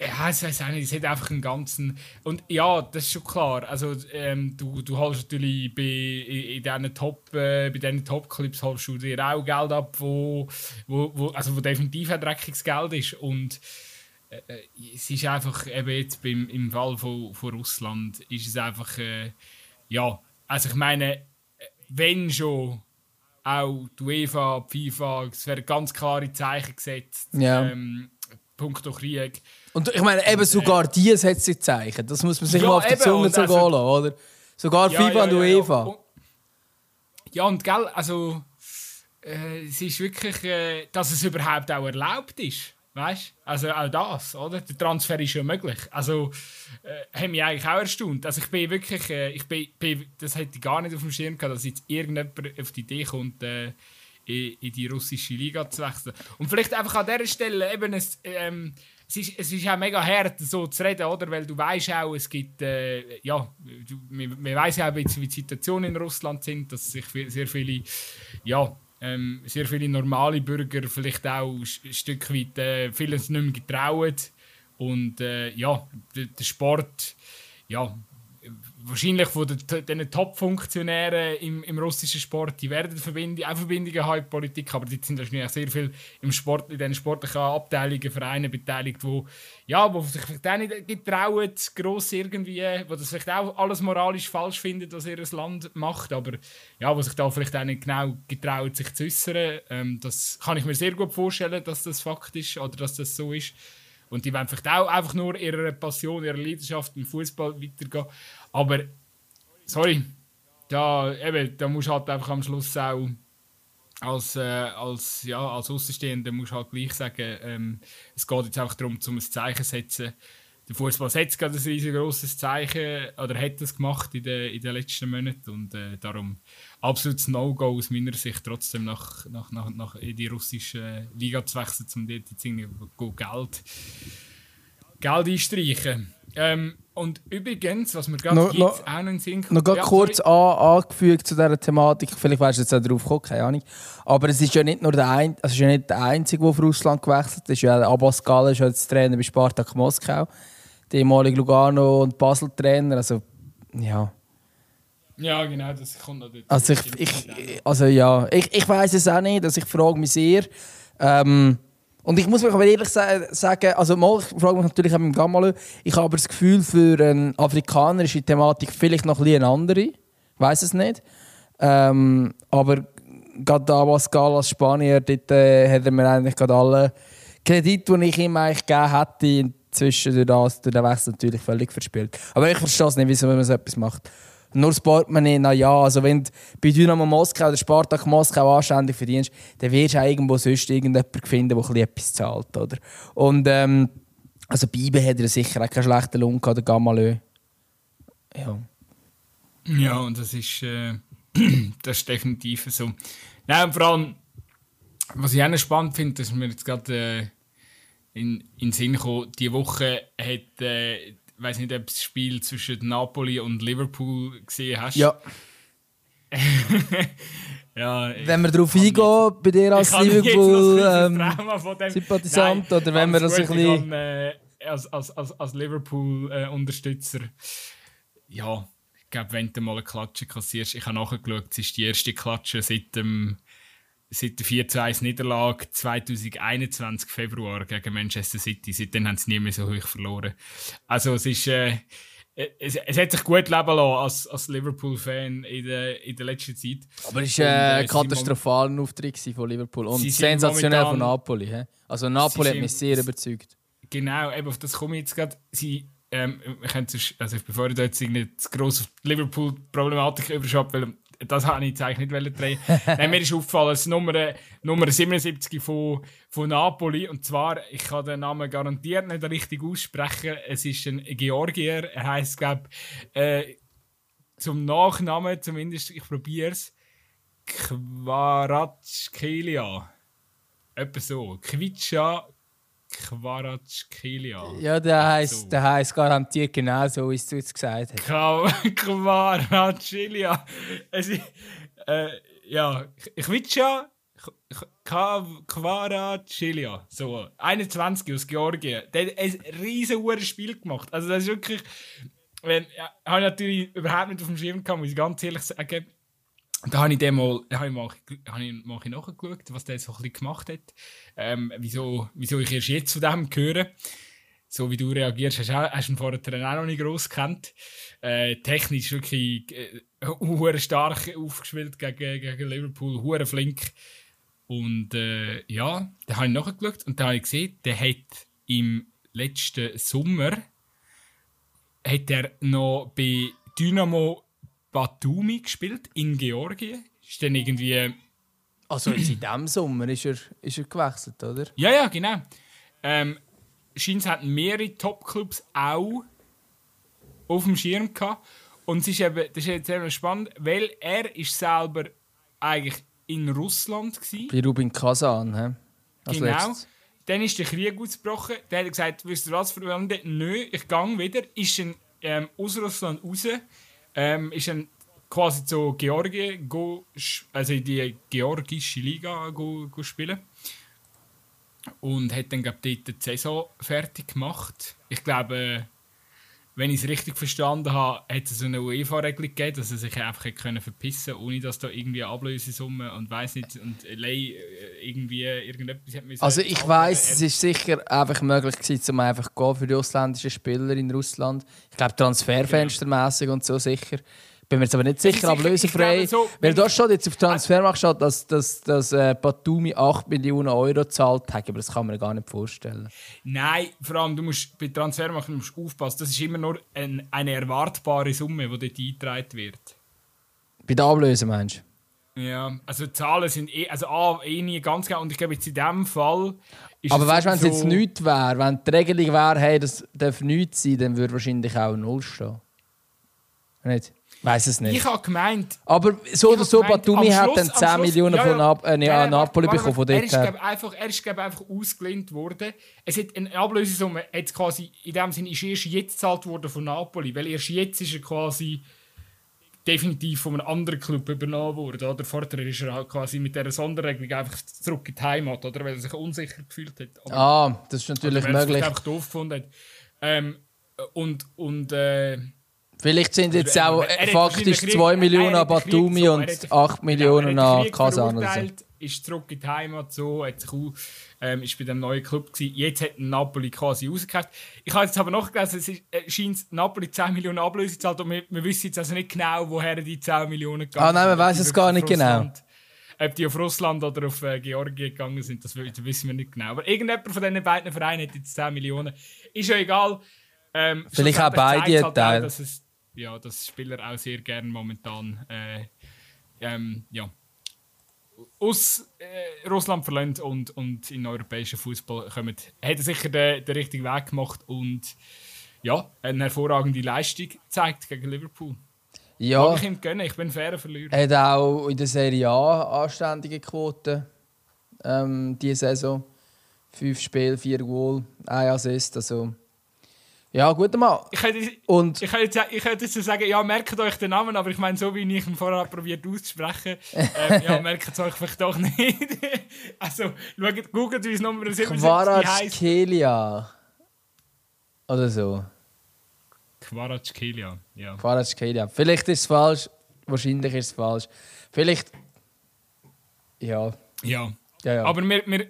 ja, ich weiß auch nicht, es hat einfach einen ganzen. Und ja, das ist schon klar. Also, ähm, du, du holst natürlich bei, in, in diesen Top, äh, bei diesen Top-Clips holst du dir auch Geld ab, wo, wo, wo, also wo definitiv ein dreckiges Geld ist. Und äh, äh, es ist einfach, eben jetzt beim, im Fall von, von Russland, ist es einfach, äh, ja, also ich meine, äh, wenn schon auch die UEFA, die FIFA, es werden ganz klare Zeichen gesetzt. Ja. Ähm, punkto Krieg. Und ich meine, eben sogar die setzt sich Zeichen. Das muss man sich Ja, mal auf die Zunge so also- lassen, oder? Sogar FIFA und UEFA. Und, ja, und gell, also äh, es ist wirklich, äh, dass es überhaupt auch erlaubt ist. Weißt Also auch das, oder? Der Transfer ist ja möglich. Also äh, hat mich eigentlich auch erstaunt. Also ich bin wirklich, äh, ich bin, bin, das hätte ich gar nicht auf dem Schirm gehabt, dass jetzt irgendjemand auf die Idee kommt, äh, in, in, die russische Liga zu wechseln. Und vielleicht einfach an dieser Stelle eben ein, ähm, es ist, es ist auch mega hart, so zu reden, oder? Weil du weißt auch, es gibt, äh, ja, du, man, man weiß ja auch, wie die Situationen in Russland sind, dass sich sehr viele, ja, ähm, sehr viele normale Bürger vielleicht auch ein Stück weit äh, vieles nicht mehr getrauen. Und äh, ja, der, der Sport, ja, wahrscheinlich von den, Top-Funktionären im, im russischen Sport, die werden Verbindung, auch Verbindungen haben in Politik, aber die sind wahrscheinlich sehr viel im Sport, in den sportlichen Abteilungen, Vereinen beteiligt, wo, ja, wo sich vielleicht auch nicht getrauen, gross irgendwie, wo das vielleicht auch alles moralisch falsch findet, was ihr Land macht, aber ja, wo sich da vielleicht auch nicht genau getrauen, sich zu äußern. Ähm, das kann ich mir sehr gut vorstellen, dass das Fakt ist oder dass das so ist. Und die wollen vielleicht auch einfach nur ihre Passion, ihre Leidenschaft im Fußball weitergehen. Aber, sorry, da, eben, da musst du halt einfach am Schluss auch als, äh, als, ja, als Außenstehender musst halt gleich sagen, ähm, es geht jetzt einfach darum, um ein Zeichen zu setzen. Der Fußball setzt gerade ein riesengroßes Zeichen oder hat das gemacht in den, in den letzten Monaten und äh, darum absolutes No-Go aus meiner Sicht trotzdem nach, nach, nach, nach in die russische Liga zu wechseln, um dort jetzt irgendwie Geld, Geld einstreichen. Ähm, und übrigens, was mir gerade no, no, auch noch in Sinn Noch ja, kurz an, angefügt zu dieser Thematik, vielleicht weißt du jetzt auch darauf gekommen, keine Ahnung. Aber es ist ja nicht nur der, ein, also ist ja nicht der Einzige, der für Russland gewechselt ist. Ja, Abbas Gal ist jetzt Trainer bei Spartak Moskau. Der ehemalige Lugano- und Basel-Trainer. Also, ja. Ja, genau, das kommt natürlich. Also, ich, ich, also ja, ich, ich weiß es auch nicht. Also, ich frage mich sehr. Ähm, und ich muss mich aber ehrlich sagen, also mal, ich frage mich natürlich auch mit Gamalö, ich habe aber das Gefühl, für eine afrikanische Thematik vielleicht noch ein eine andere. Ich weiß es nicht. Ähm, aber gerade da, was Gal als Spanier, dort äh, hat er mir eigentlich gerade alle Kredite, die ich ihm eigentlich gegeben hätte, inzwischen durch, das, durch den Wechsel natürlich völlig verspielt. Aber ich verstehe es nicht, wieso man so etwas macht. Nur das Portemonnaie, na ja, also wenn du bei Dynamo Moskau oder Spartak Moskau anständig verdienst, dann wirst du auch irgendwo sonst irgendjemanden finden, der etwas zahlt, oder? Und ähm, also Bibe hat er sicher auch keinen schlechten Lohn oder Gamalö. Ja. Ja, und das ist, äh, das ist definitiv so. Nein, vor allem, was ich auch spannend finde, dass wir jetzt gerade äh, in, in den Sinn kommen, diese Woche hat äh, weiß nicht, ob du das Spiel zwischen Napoli und Liverpool gesehen hast. Ja. ja wenn wir darauf eingehen, bei dir als Liverpool-Sympathisant, ähm, oder wenn wir das ein bisschen... Äh, als, als, als, als Liverpool-Unterstützer, ja, ich glaube, wenn du mal eine Klatsche kassierst, ich habe nachgeschaut, es ist die erste Klatsche seit dem seit der 4-1 Niederlage 2021 Februar gegen Manchester City. Seitdem haben sie nie mehr so hoch verloren. Also es ist, äh, es, es hat sich gut leben lassen als, als Liverpool-Fan in der, in der letzten Zeit. Aber es war äh, ein katastrophaler Auftritt von Liverpool und sensationell von Napoli. He? Also Napoli hat mich sehr überzeugt. Genau, eben auf das komme ich jetzt gerade. Sie, ähm, ich also bevor ich da jetzt irgendwie zu gross auf die Liverpool-Problematik überschaue, weil das habe ich jetzt eigentlich nicht drehen Nein, mir ist aufgefallen, es Nummer, Nummer 77 von, von Napoli. Und zwar, ich kann den Namen garantiert nicht richtig aussprechen. Es ist ein Georgier. Er heißt, glaube äh, zum Nachnamen zumindest, ich probiere es, Kvaratskhelia. Etwa so. Kvitscha Quaratschkilia. Ja, der heißt, so. der heißt garantiert genau so, wie du es gesagt hast. Quaratschkilia. Es ist, äh, ja, Quitscha Quaratschkilia. So, 21 aus Georgien. Der hat ein riesiges Spiel gemacht. Also, das ist wirklich. Wenn, ja, habe ich natürlich überhaupt nicht auf dem Schirm gehabt, muss ich ganz ehrlich sagen. Da habe ich dem mal, habe ich mal, habe ich mal nachgeschaut, was der so ein gemacht hat. Ähm, wieso, wieso ich erst jetzt von dem höre. So wie du reagierst, hast, hast du ihn vorher auch noch nicht gross kennt. Äh, technisch wirklich äh, stark aufgespielt gegen, gegen Liverpool, hure flink. Und äh, ja, da habe ich nachgeschaut und da habe ich gesehen, der hat im letzten Sommer hat er noch bei Dynamo Batumi gespielt, in Georgien. Ist dann irgendwie. Also jetzt in diesem Sommer ist er, ist er gewechselt, oder? Ja, ja, genau. Ähm, Scheint hatten mehrere Top-Clubs auch auf dem Schirm gehabt. Und es ist eben, das ist jetzt eben spannend, weil er ist selber eigentlich in Russland. Gewesen. Bei Rubin Kazan, hä? Als genau. Letztes. Dann ist der Krieg ausgebrochen. Dann hat er gesagt, wisst ihr was, Freunde? Nö, ich gehe wieder. Ist ein, ähm, aus Russland raus. Ähm, ist ein quasi zu Georgien, go, also in die georgische Liga go, go spielen. Und hat dann, glaube ich, die Saison fertig gemacht. Ich glaube, wenn ich es richtig verstanden habe, hat es eine UEFA-Regelung gegeben, dass er sich einfach hätte verpissen konnte, ohne dass da irgendwie Ablösesumme und weiß nicht und äh, irgendwie irgendetwas hat müssen. Also ich weiß, es ist sicher einfach möglich gewesen, um einfach gehen für die ausländischen Spieler in Russland. Ich glaube transferfenstermäßig und so sicher. Bin mir jetzt aber nicht sicher, aber lösefrei. So, Weil du schon jetzt auf Transfermarkt steht, dass, dass, dass äh, Batumi 8 Millionen Euro zahlt hat, aber das kann man mir gar nicht vorstellen. Nein, vor allem du musst bei Transfermarkt musst aufpassen. Das ist immer nur ein, eine erwartbare Summe, die dort eingetragen wird. Bei der Ablöse meinst du? Ja, also Zahlen sind eh, also A, eh nie ganz genau. Und ich glaube, jetzt in diesem Fall. Ist aber weißt du, wenn es so jetzt nichts wäre, wenn die Regelung wäre, hey, das darf nichts sein, dann würde wahrscheinlich auch Null stehen. Nicht? Weiß es nicht. Ich habe gemeint. Aber so oder so, gemeint, Batumi hat dann 10 Schluss, Millionen ja, ja, von Nap äh, ja, Napoli bekommen. Von er, ist, glaub, einfach, er ist einfach ausgelehnt worden. Es hat eine Ablösesumme jetzt quasi, in dem Sinne ist erst jetzt gezahlt worden von Napoli. Weil erst jetzt ist er quasi definitiv von einem anderen Club übernommen worden. Oder vorher ist er halt quasi mit dieser Sonderregelung einfach zurück in die Heimat, oder? weil er sich unsicher gefühlt hat. Aber, ah, das ist natürlich möglich. Weil er einfach doof gefunden hat. Ähm, und und äh, Vielleicht sind jetzt auch er, er faktisch 2 Millionen an Batumi so, und 8 Millionen an Kasan. Oder so. ist zurück in die Heimat, so, hat sich auch, ähm, ist bei dem neuen Club gewesen. Jetzt hat Napoli quasi rausgekauft. Ich habe jetzt aber noch gelesen, es ist, äh, scheint Napoli 10 Millionen Ablöse zahlt und wir, wir wissen jetzt also nicht genau, woher die 10 Millionen gegangen Ah nein, man weiß es gar nicht genau. Ob die auf Russland oder auf äh, Georgien gegangen sind, das wissen wir nicht genau. Aber irgendjemand von diesen beiden Vereinen hat jetzt 10 Millionen. Ist ja egal. Ähm, Vielleicht auch beide halt Teile. Auch, ja, dass Spieler auch sehr gerne momentan äh, ähm, ja, aus äh, Russland verlangt und, und in europäischen Fußball kommen. Hat er sicher den, den richtigen Weg gemacht und ja, eine hervorragende Leistung zeigt gegen Liverpool. Ja. ich ihm gönnen, ich bin fairer Verlierer. Er hat auch in der Serie A anständige Quoten ähm, diese Saison. Fünf Spiele, vier Goal, ein Assist. Also ja, gut mal. Ich könnte, und ich könnte, ich könnte jetzt sagen, ja, merkt euch den Namen, aber ich meine, so wie ich ihn vorher probiert auszusprechen, ähm, ja, merkt es euch vielleicht doch nicht. also, schaut, googelt uns Nummer 77 Kelia. Oder so. Kelia, ja. Kelia. Vielleicht ist es falsch, wahrscheinlich ist es falsch. Vielleicht. Ja. Ja. ja, ja. Aber wir, wir,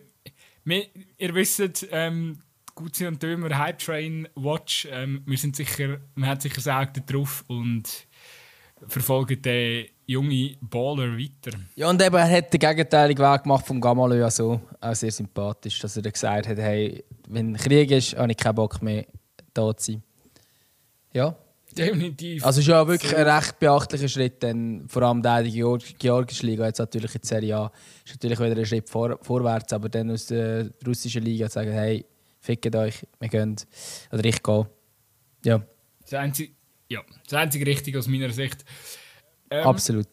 wir, ihr wisst, ähm, Gutzi und Dömer Hype Train Watch. Ähm, wir sind sicher, man hat sicher Auge drauf und verfolgen den jungen Baller weiter. Ja, und eben, er hat den gegenteiligen Weg gemacht vom Gamalö ja so. Auch sehr sympathisch, dass er gesagt hat, hey, wenn Krieg ist, habe ich keinen Bock mehr, da zu sein. Ja. Definitiv. Also ist ja wirklich ein recht beachtlicher Schritt, denn vor allem der die Georgische Liga, jetzt natürlich in der Serie A, ist natürlich wieder ein Schritt vor, vorwärts, aber dann aus der russischen Liga zu sagen, hey, fickt euch, wir gehen. Oder ich gehe. Ja. Das einzige, ja, das einzige Richtige aus meiner Sicht. Ähm, Absolut.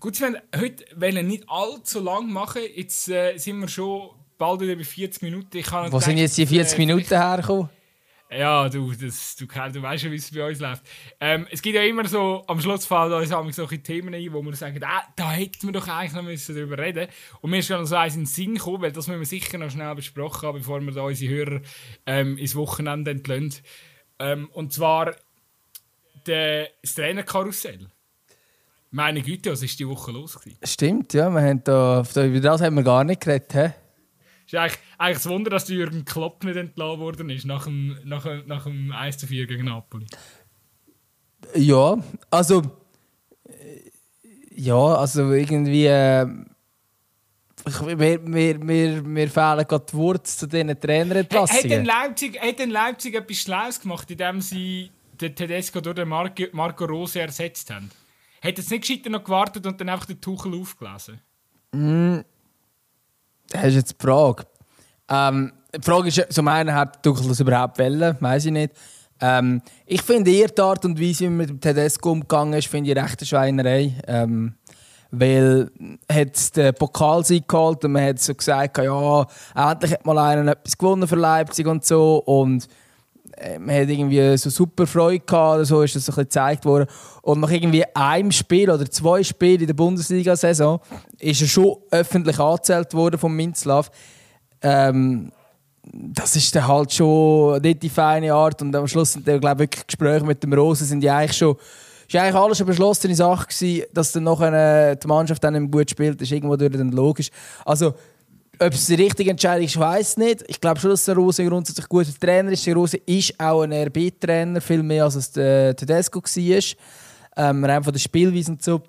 Gut, Sven, heute wollen wir nicht allzu lang machen. Jetzt äh, sind wir schon bald bei 40 Minuten. Ich Wo gedacht, sind jetzt die 40 äh, Minuten hergekommen? Ja, du, das, du, du weißt ja, wie es bei uns läuft. Ähm, es gibt ja immer so, am Schluss fallen uns solche Themen ein, wo wir sagen, ah, da hätten wir doch eigentlich noch müssen darüber reden Und mir ist schon so eins in den Sinn gekommen, weil das müssen wir sicher noch schnell besprochen haben, bevor wir da unsere Hörer ähm, ins Wochenende entlöhnen. Ähm, und zwar der, das Trainerkarussell. Meine Güte, was ist die Woche los? Gewesen? Stimmt, ja. Wir haben da, über das haben wir gar nicht geredet. He? Ist eigentlich, eigentlich das Wunder, dass Jürgen Klopp nicht entlassen worden ist nach dem, nach, nach dem 1 zu 4 gegen Napoli. Ja, also. Ja, also irgendwie. Äh, mir, mir, mir, mir fehlen gerade die Worte zu diesen Trainerentlassungen. Hat denn Leipzig, hat denn Leipzig etwas Schlaues gemacht, indem sie den Tedesco durch den Marco, Marco Rose ersetzt haben? Hat es nicht gescheiter noch gewartet und dann einfach den Tuchel aufgelesen? Mm, das ist jetzt die Frage. Ähm, die Frage ist zum einen, hat Tuchel das überhaupt wollen? Weiß ich nicht. Ähm, ich finde eher die Art und Weise, wie man mit dem Tedesco umgegangen ist, finde ich recht eine Schweinerei. Ähm, weil hat den Pokalsieg geholt und man hat so gesagt, ja, endlich hat mal einer etwas gewonnen für Leipzig und so und man hat irgendwie so super Freude gehabt, so ist das so gezeigt worden. Und nach irgendwie einem Spiel oder zwei Spielen in der Bundesliga-Saison ist er schon öffentlich angezählt worden von Minzlaff. Ähm, das ist dann halt schon nicht die feine Art und am Schluss sind dann, glaube ich, wirklich Gespräche mit dem Rosen sind ja eigentlich schon ist eigentlich alles eine beschlossene Sache gewesen, dass dann noch eine, die Mannschaft dann gut spielt, ist irgendwo dann logisch. Also ob es die richtige Entscheidung ist, weiß ich nicht. Ich glaube schon, dass der Rose grundsätzlich ein guter Trainer ist. Der Rose ist auch ein RB-Trainer, viel mehr als es der Tedesco war. Ähm, rein von der Spielweise und so.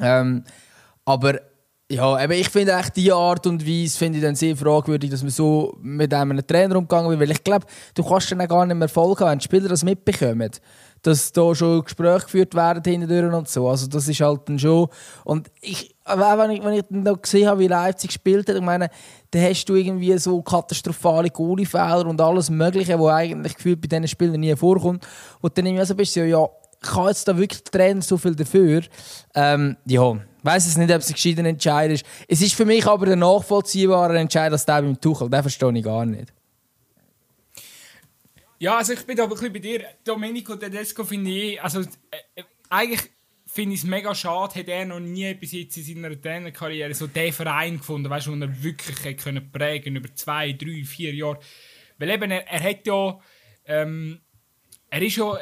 Ähm, aber ja, eben, ich finde echt diese Art und Weise ich dann sehr fragwürdig, dass man so mit einem Trainer umgegangen wird. Weil ich glaube, du kannst dann gar nicht mehr Erfolg haben, wenn die Spieler das mitbekommen. Dass da schon Gespräche geführt werden hinterher und so. Also das ist halt dann schon... Und ich, wenn ich, wenn ich dann noch gesehen habe, wie Leipzig gespielt hat, ich meine, dann hast du irgendwie so katastrophale Goalie-Fehler und alles Mögliche, was eigentlich gefühlt bei diesen Spielern nie vorkommt. Und dann irgendwie so bist du ja, kann jetzt da wirklich der Trainer so viel dafür? Ähm, ja, ich weiß es nicht, ob es ein gescheiter Entscheid ist. Es ist für mich aber der nachvollziehbare Entscheid als der beim Tuchel. Den verstehe ich gar nicht. Ja, also ich bin aber ein bisschen bei dir. Domenico Tedesco finde ich, also äh, eigentlich finde ich es mega schade, hat er noch nie bis jetzt in seiner Trainerkarriere so den Verein gefunden, weißt wo er wirklich können prägen über zwei, drei, vier Jahre. Weil eben, er, er hat ja, ähm, er ist ja,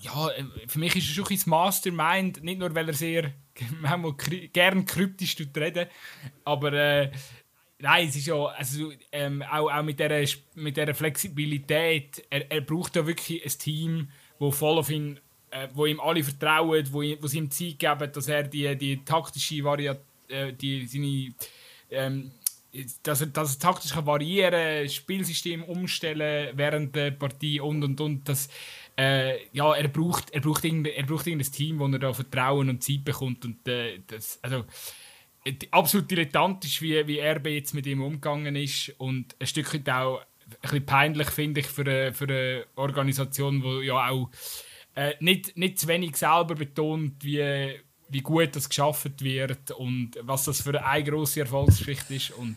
ja, für mich ist er schon ein Mastermind, nicht nur, weil er sehr, manchmal gern kryptisch reden, aber äh, Nein, es ist ja also, ähm, auch, auch mit dieser mit der Flexibilität. Er, er braucht ja wirklich ein Team, das voll auf ihn äh, wo ihm alle vertrauen, wo, wo sie ihm Zeit geben, dass er die, die taktische Variante, äh, die, seine, ähm, dass er, dass er taktisch kann variieren Spielsystem umstellen während der Partie und und und. Das, äh, ja, er braucht, er, braucht irgendein, er braucht irgendein Team, wo er da Vertrauen und Zeit bekommt. Und, äh, das, also, absolut dilettantisch, wie, wie RB jetzt mit ihm umgegangen ist. Und ein Stück weit auch ein bisschen peinlich, finde ich, für eine, für eine Organisation, die ja auch äh, nicht, nicht zu wenig selber betont, wie, wie gut das geschaffen wird und was das für eine grosse Erfolgsgeschichte ist. Und,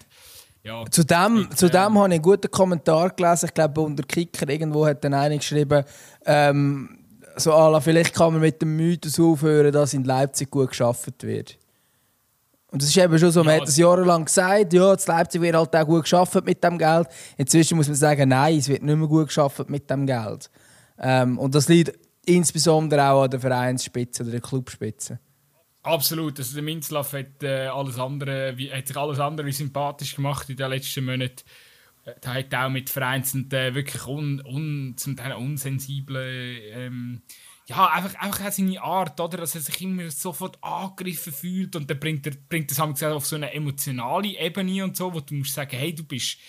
ja, zu dem, mit, zu dem ähm, habe ich einen guten Kommentar gelesen. Ich glaube, unter Kicker irgendwo hat dann einer geschrieben, ähm, so ala, vielleicht kann man mit dem Mythos aufhören, dass in Leipzig gut geschaffen wird. Und das ist eben schon so, man ja, hat es jahrelang gesagt, ja, das Leipzig wird halt auch gut geschaffen mit dem Geld. Inzwischen muss man sagen, nein, es wird nicht mehr gut geschaffen mit dem Geld. Ähm, und das liegt insbesondere auch an der Vereinsspitze oder der Clubspitze. Absolut, also der Minzlaff hat, äh, alles andere, wie, hat sich alles andere wie sympathisch gemacht in den letzten Monaten. Äh, da hat auch mit Vereins und äh, wirklich un, un, zum Teil unsensiblen, ähm, ja, einfach, einfach auch seine Art, oder? dass er sich immer sofort angegriffen fühlt und dann bringt er bringt das auf so eine emotionale Ebene und so, wo du musst sagen, hey, du bist,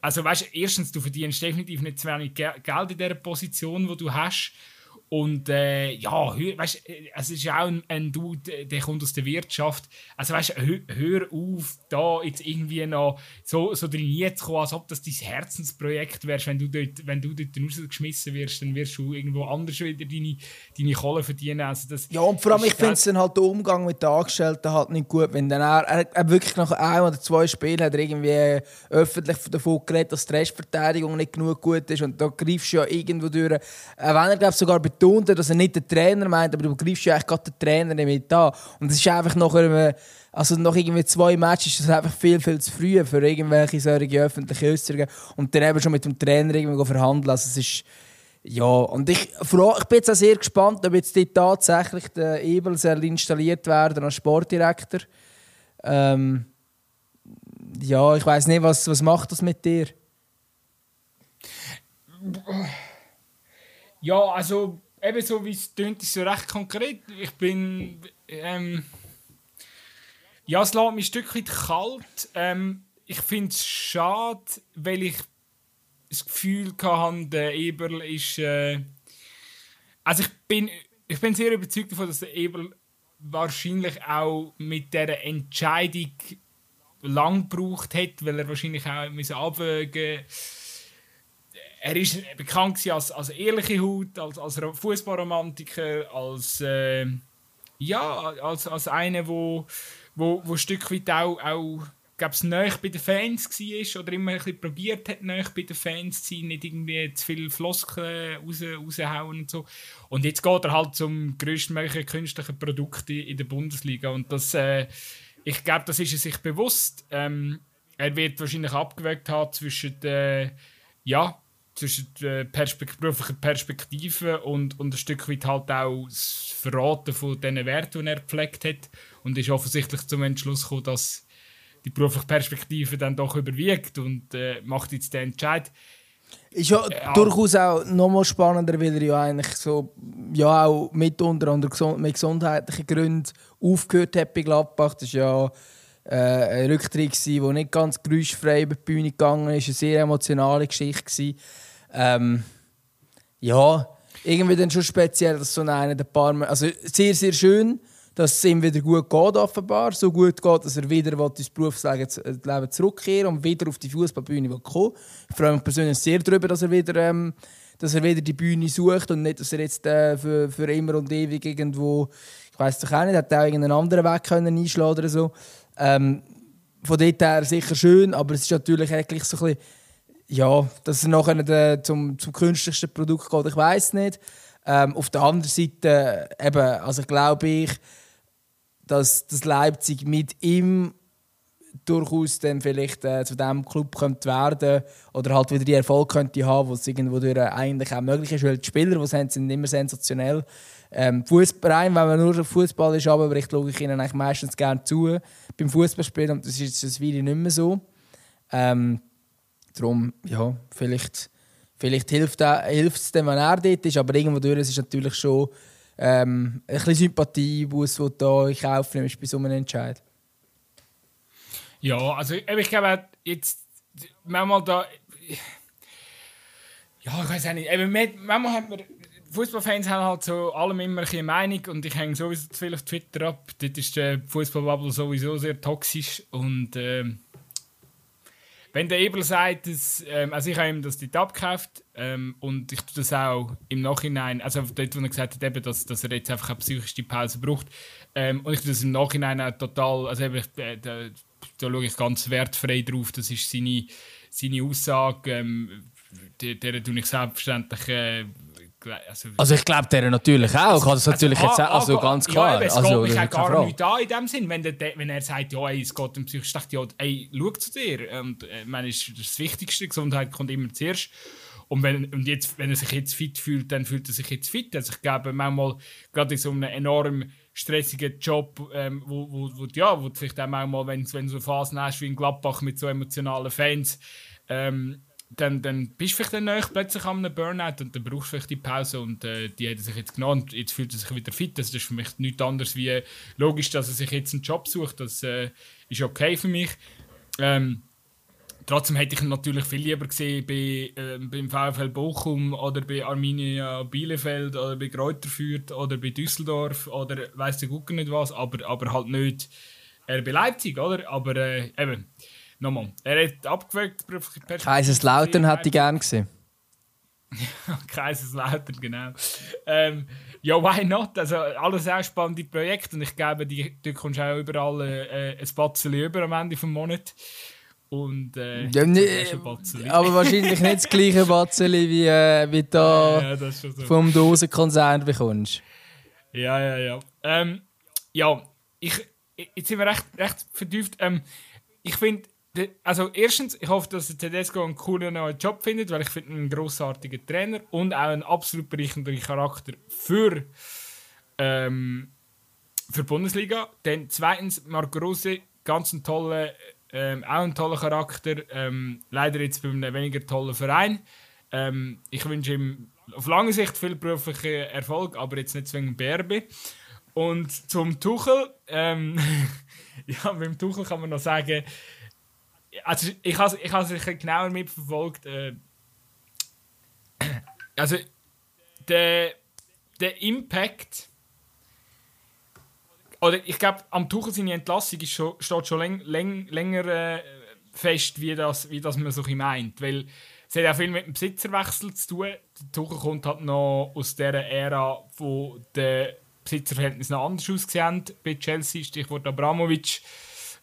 also weißt, du, erstens, du verdienst definitiv nicht zu wenig Geld in der Position, wo du hast und äh, ja, weißt, es ist auch ein, ein Dude, der kommt aus der Wirtschaft. Also weißt, hör, hör auf, da jetzt irgendwie noch so, so drin zu kommen, als ob das dein Herzensprojekt wäre. Wenn du dort, wenn du dort rausgeschmissen wirst, dann wirst du irgendwo anders wieder deine, deine Kohle verdienen. Also das ja, und vor allem, ich finde es dann halt der Umgang mit den Angestellten halt nicht gut. Wenn dann er, er, er wirklich nach einem oder zwei Spielen hat er irgendwie öffentlich davon geredet, dass die Restverteidigung nicht genug gut ist und da greifst du ja irgendwo durch. Äh, wenn er, glaube sogar bei betont, dass er nicht den Trainer meint, aber du greifst ja eigentlich gerade den Trainer mit an. Und es ist einfach nach, einem, also nach irgendwie zwei Matches ist das einfach viel, viel zu früh für irgendwelche solche öffentliche Äußerungen. Und dann eben schon mit dem Trainer irgendwie verhandeln. Also es ist, ja, und ich, ich bin jetzt auch sehr gespannt, ob jetzt dort tatsächlich der Ebel soll installiert werden als Sportdirektor. Ähm, ja, ich weiß nicht, was, was macht das mit dir? Ja, also eben so wie es tönt, ist so recht konkret. Ich bin. Ähm, ja, es lässt mich ein Stück weit kalt. Ähm, ich finde es schade, weil ich das Gefühl hatte, der Eberl ist. Äh, also ich bin, ich bin sehr überzeugt davon, dass der Eberl wahrscheinlich auch mit dieser Entscheidung lang gebraucht hat, weil er wahrscheinlich auch abwägen musste er ist bekannt als, als ehrliche Haut, als, als Fußballromantiker, als, äh, ja, als, als einer, wo, wo, wo ein Stück weit auch, auch es näher bei den Fans war oder immer ein bisschen probiert hat, näher bei den Fans zu sein, nicht irgendwie zu viele Floskeln raus, raushauen und so. Und jetzt geht er halt zum größtmöglichen künstlichen Produkt in der Bundesliga und das, äh, ich glaube, das ist er sich bewusst. Ähm, er wird wahrscheinlich abgewägt haben zwischen der, ja, zwischen der Perspekt beruflichen Perspektive und, und ein Stück weit halt auch das Verraten von diesen Werten, die er gepflegt hat. Und ist offensichtlich zum Entschluss gekommen, dass die berufliche Perspektive dann doch überwiegt und äh, macht jetzt den Entscheid. Ist ja äh, durchaus auch nochmal spannender, weil er ja eigentlich so, ja auch mitunter unter mit gesundheitlichen Gründen aufgehört hat bei Gladbach. Das ist ja äh, ein Rücktritt, der nicht ganz geräuschfrei über die Bühne gegangen ist. Eine sehr emotionale Geschichte. Ähm, ja, irgendwie dann schon speziell, dass so einer ein paar Mal, also sehr, sehr schön, dass es ihm wieder gut geht, offenbar. So gut geht, dass er wieder ins Berufsleben zurückkehren und wieder auf die Fußballbühne kommen Ich freue mich persönlich sehr darüber, dass er wieder, ähm, dass er wieder die Bühne sucht und nicht, dass er jetzt äh, für, für immer und ewig irgendwo, ich weiß doch auch nicht, hat auch irgendeinen anderen Weg können einschlagen oder so. Ähm, von dort her sicher schön, aber es ist natürlich eigentlich so ein bisschen, ja, dass er nachher zum, zum künstlichsten Produkt geht, ich weiß nicht. Ähm, auf der anderen Seite, eben, also glaube ich, dass, dass Leipzig mit ihm durchaus dann vielleicht äh, zu dem Club könnte werden oder halt wieder die Erfolg könnte haben, was irgendwo durch eigentlich auch möglich ist, weil die Spieler, die sind, sind immer sensationell. Ähm, Fußball, wenn man nur Fußball ist, aber ich schaue ich ihnen eigentlich meistens gerne zu beim Fußballspielen und das ist das Video nicht mehr so. Ähm, darum, ja, vielleicht, vielleicht hilft, es dem, wenn er dort ist, aber irgendwo durch ist natürlich schon ähm, ein bisschen Sympathie muss, die da in Kauf nimmst bei so einem Entscheid. Ja, also ich glaube jetzt manchmal da ja, ich weiß auch nicht. Eben, manchmal hat man Fußballfans haben halt so allem immer eine Meinung und ich hänge sowieso zu viel auf Twitter ab. Dort ist der Fußballbubble sowieso sehr toxisch und ähm, wenn der Ebel sagt, dass, ähm, also ich habe ihm das dort abgekauft ähm, und ich tue das auch im Nachhinein, also dort, wo er gesagt hat, eben, dass, dass er jetzt einfach eine psychische Pause braucht ähm, und ich tue das im Nachhinein auch total, also eben, äh, da, da schaue ich ganz wertfrei drauf, das ist seine, seine Aussage, ähm, der tue ich selbstverständlich äh, also, also, ich glaube der natürlich auch. Ich das natürlich also, jetzt also ganz klar. Ja, es also, geht mich auch gar nicht an in dem Sinn, wenn, der, wenn er sagt, ja, ey, es geht um Psychisch, dachte ja, ey, schau zu dir. Und äh, meine, ist das Wichtigste, Gesundheit kommt immer zuerst. Und, wenn, und jetzt, wenn er sich jetzt fit fühlt, dann fühlt er sich jetzt fit. Also ich glaube, manchmal, gerade in so einem enorm stressigen Job, ähm, wo, wo, wo, ja, wo vielleicht auch manchmal, wenn, wenn du so Phasen hast wie in Gladbach mit so emotionalen Fans, ähm, dann, dann bist du vielleicht dann plötzlich an einem Burnout und dann brauchst du vielleicht die Pause und äh, die hat er sich jetzt genommen und jetzt fühlt er sich wieder fit. Das ist für mich nichts anderes wie logisch, dass er sich jetzt einen Job sucht. Das äh, ist okay für mich. Ähm, trotzdem hätte ich ihn natürlich viel lieber gesehen bei, äh, beim VfL Bochum oder bei Arminia Bielefeld oder bei Kräuter Fürth oder bei Düsseldorf oder weiß der Gucker nicht was, aber, aber halt nicht bei Leipzig, oder? Aber äh, eben nochmal, er hat abgewürgt. Kaiserslautern hätte ich gerne gesehen. Kaiserslautern, genau. Ähm, ja, why not? Also, alles sehr spannende Projekte und ich glaube, die, du kommst auch überall äh, ein Batzeli über am Ende des Monats. Und äh, ja, ne, aber wahrscheinlich nicht das gleiche Batzeli wie, äh, wie da ja, ja, so. vom Dosenkonzern bekommst. Ja, ja, ja. Ähm, ja, ich, jetzt sind wir recht, recht vertieft. Ähm, ich finde, also erstens, ich hoffe, dass Tedesco einen coolen neuen Job findet, weil ich finde einen grossartigen Trainer und auch einen absolut bereichernden Charakter für, ähm, für die Bundesliga. Dann zweitens, Marco Rose, ganz ein toller, ähm, auch ein toller Charakter, ähm, leider jetzt bei einem weniger tollen Verein. Ähm, ich wünsche ihm auf lange Sicht viel beruflichen Erfolg, aber jetzt nicht zwingend BRB. Und zum Tuchel, ähm, ja, mit dem Tuchel kann man noch sagen, also ich habe ich es ein genauer mitverfolgt. Äh, also der, der Impact oder ich glaube, am Tuchel seine Entlassung ist schon, steht schon läng, läng, länger äh, fest, wie das, wie das man so meint. Weil es hat auch viel mit dem Besitzerwechsel zu tun. Der Tuchel kommt halt noch aus der Ära, wo der Besitzerverhältnisse noch anders ausgesehen bei Chelsea, Stichwort Abramovic,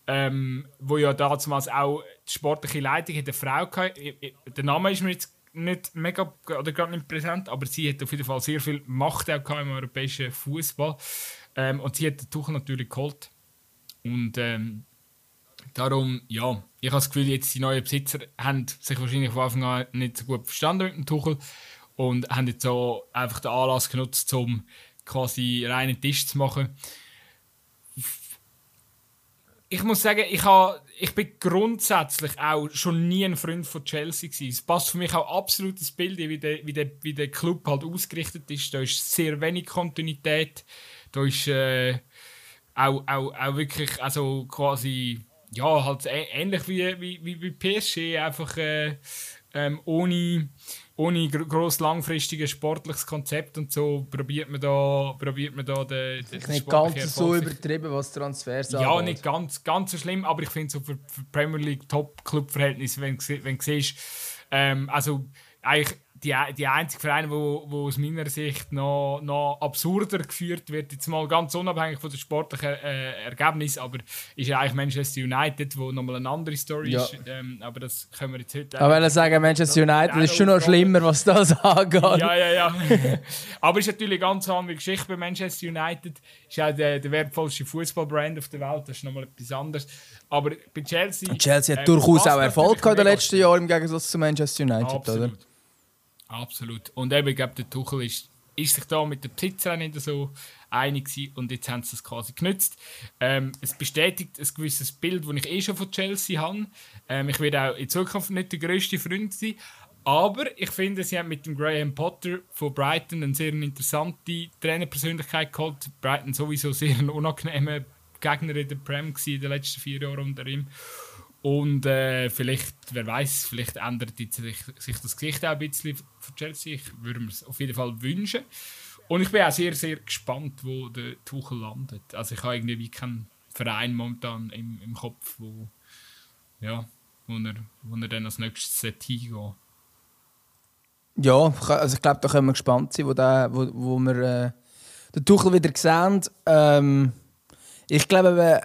ähm, wo ja damals auch die sportliche Leitung eine Frau hatte. Der Name ist mir jetzt nicht mega oder gerade nicht präsent, aber sie hat auf jeden Fall sehr viel Macht auch im europäischen Fußball. Ähm, und sie hat den Tuchel natürlich geholt. Und ähm, darum ja ich habe das Gefühl jetzt die neuen Besitzer haben sich wahrscheinlich von Anfang an nicht so gut verstanden mit dem Tuchel und haben jetzt so einfach den Anlass genutzt um quasi reinen Tisch zu machen ich muss sagen, ich, habe, ich bin grundsätzlich auch schon nie ein Freund von Chelsea gewesen. Es passt für mich auch absolut ins Bild, wie der, wie, der, wie der Club halt ausgerichtet ist. Da ist sehr wenig Kontinuität. Da ist äh, auch, auch, auch wirklich also quasi ja, halt ähnlich wie, wie, wie PSG, einfach äh, ähm, ohne ohne groß langfristiges sportliches Konzept und so probiert man da, probiert man da den, den Nicht ganz so übertrieben, was Transfers Ja, angeht. nicht ganz, ganz so schlimm, aber ich finde so für, für Premier League Top-Club-Verhältnisse, wenn, wenn du siehst, ähm, also eigentlich die, die einzige Verein, wo, wo aus meiner Sicht noch, noch absurder geführt wird, jetzt mal ganz unabhängig von den sportlichen äh, Ergebnissen, aber ist ja eigentlich Manchester United, wo nochmal eine andere Story ja. ist. Ähm, aber das können wir jetzt heute. Aber wenn ich sagen, Manchester United ist schon noch schlimmer, was das angeht. Ja, ja, ja. aber es ist natürlich eine ganz andere Geschichte bei Manchester United. Ist auch der, der wertvollste Fußballbrand auf der Welt. Das ist nochmal etwas anderes. Aber bei Chelsea. Und Chelsea hat äh, durchaus auch Erfolg gehabt in den letzten Jahren im Gegensatz zu Manchester United, Absolut. oder? Absolut. Und eben, ich glaube, der Tuchel ist, ist sich da mit den Besitzern nicht so einig gewesen und jetzt haben sie es quasi genützt. Ähm, es bestätigt ein gewisses Bild, das ich eh schon von Chelsea habe. Ähm, ich werde auch in Zukunft nicht der grösste Freund sein, aber ich finde, sie haben mit dem Graham Potter von Brighton eine sehr interessante Trainerpersönlichkeit geholt. Brighton sowieso sehr ein unangenehmer Gegner in der Prem in den letzten vier Jahren unter ihm. Und äh, vielleicht, wer weiß, vielleicht ändert sich, sich, das Gesicht auch ein bisschen von Chelsea. Ich würde mir es auf jeden Fall wünschen. Und ich bin auch sehr, sehr gespannt, wo der Tuchel landet. Also ich habe irgendwie keinen Verein momentan im, im Kopf, wo, ja, wo, er, wo er dann als nächstes hingehen Ja, also ich glaube, da können wir gespannt sein, wo, der, wo, wo wir äh, den Tuchel wieder sehen. Ähm, ich glaube,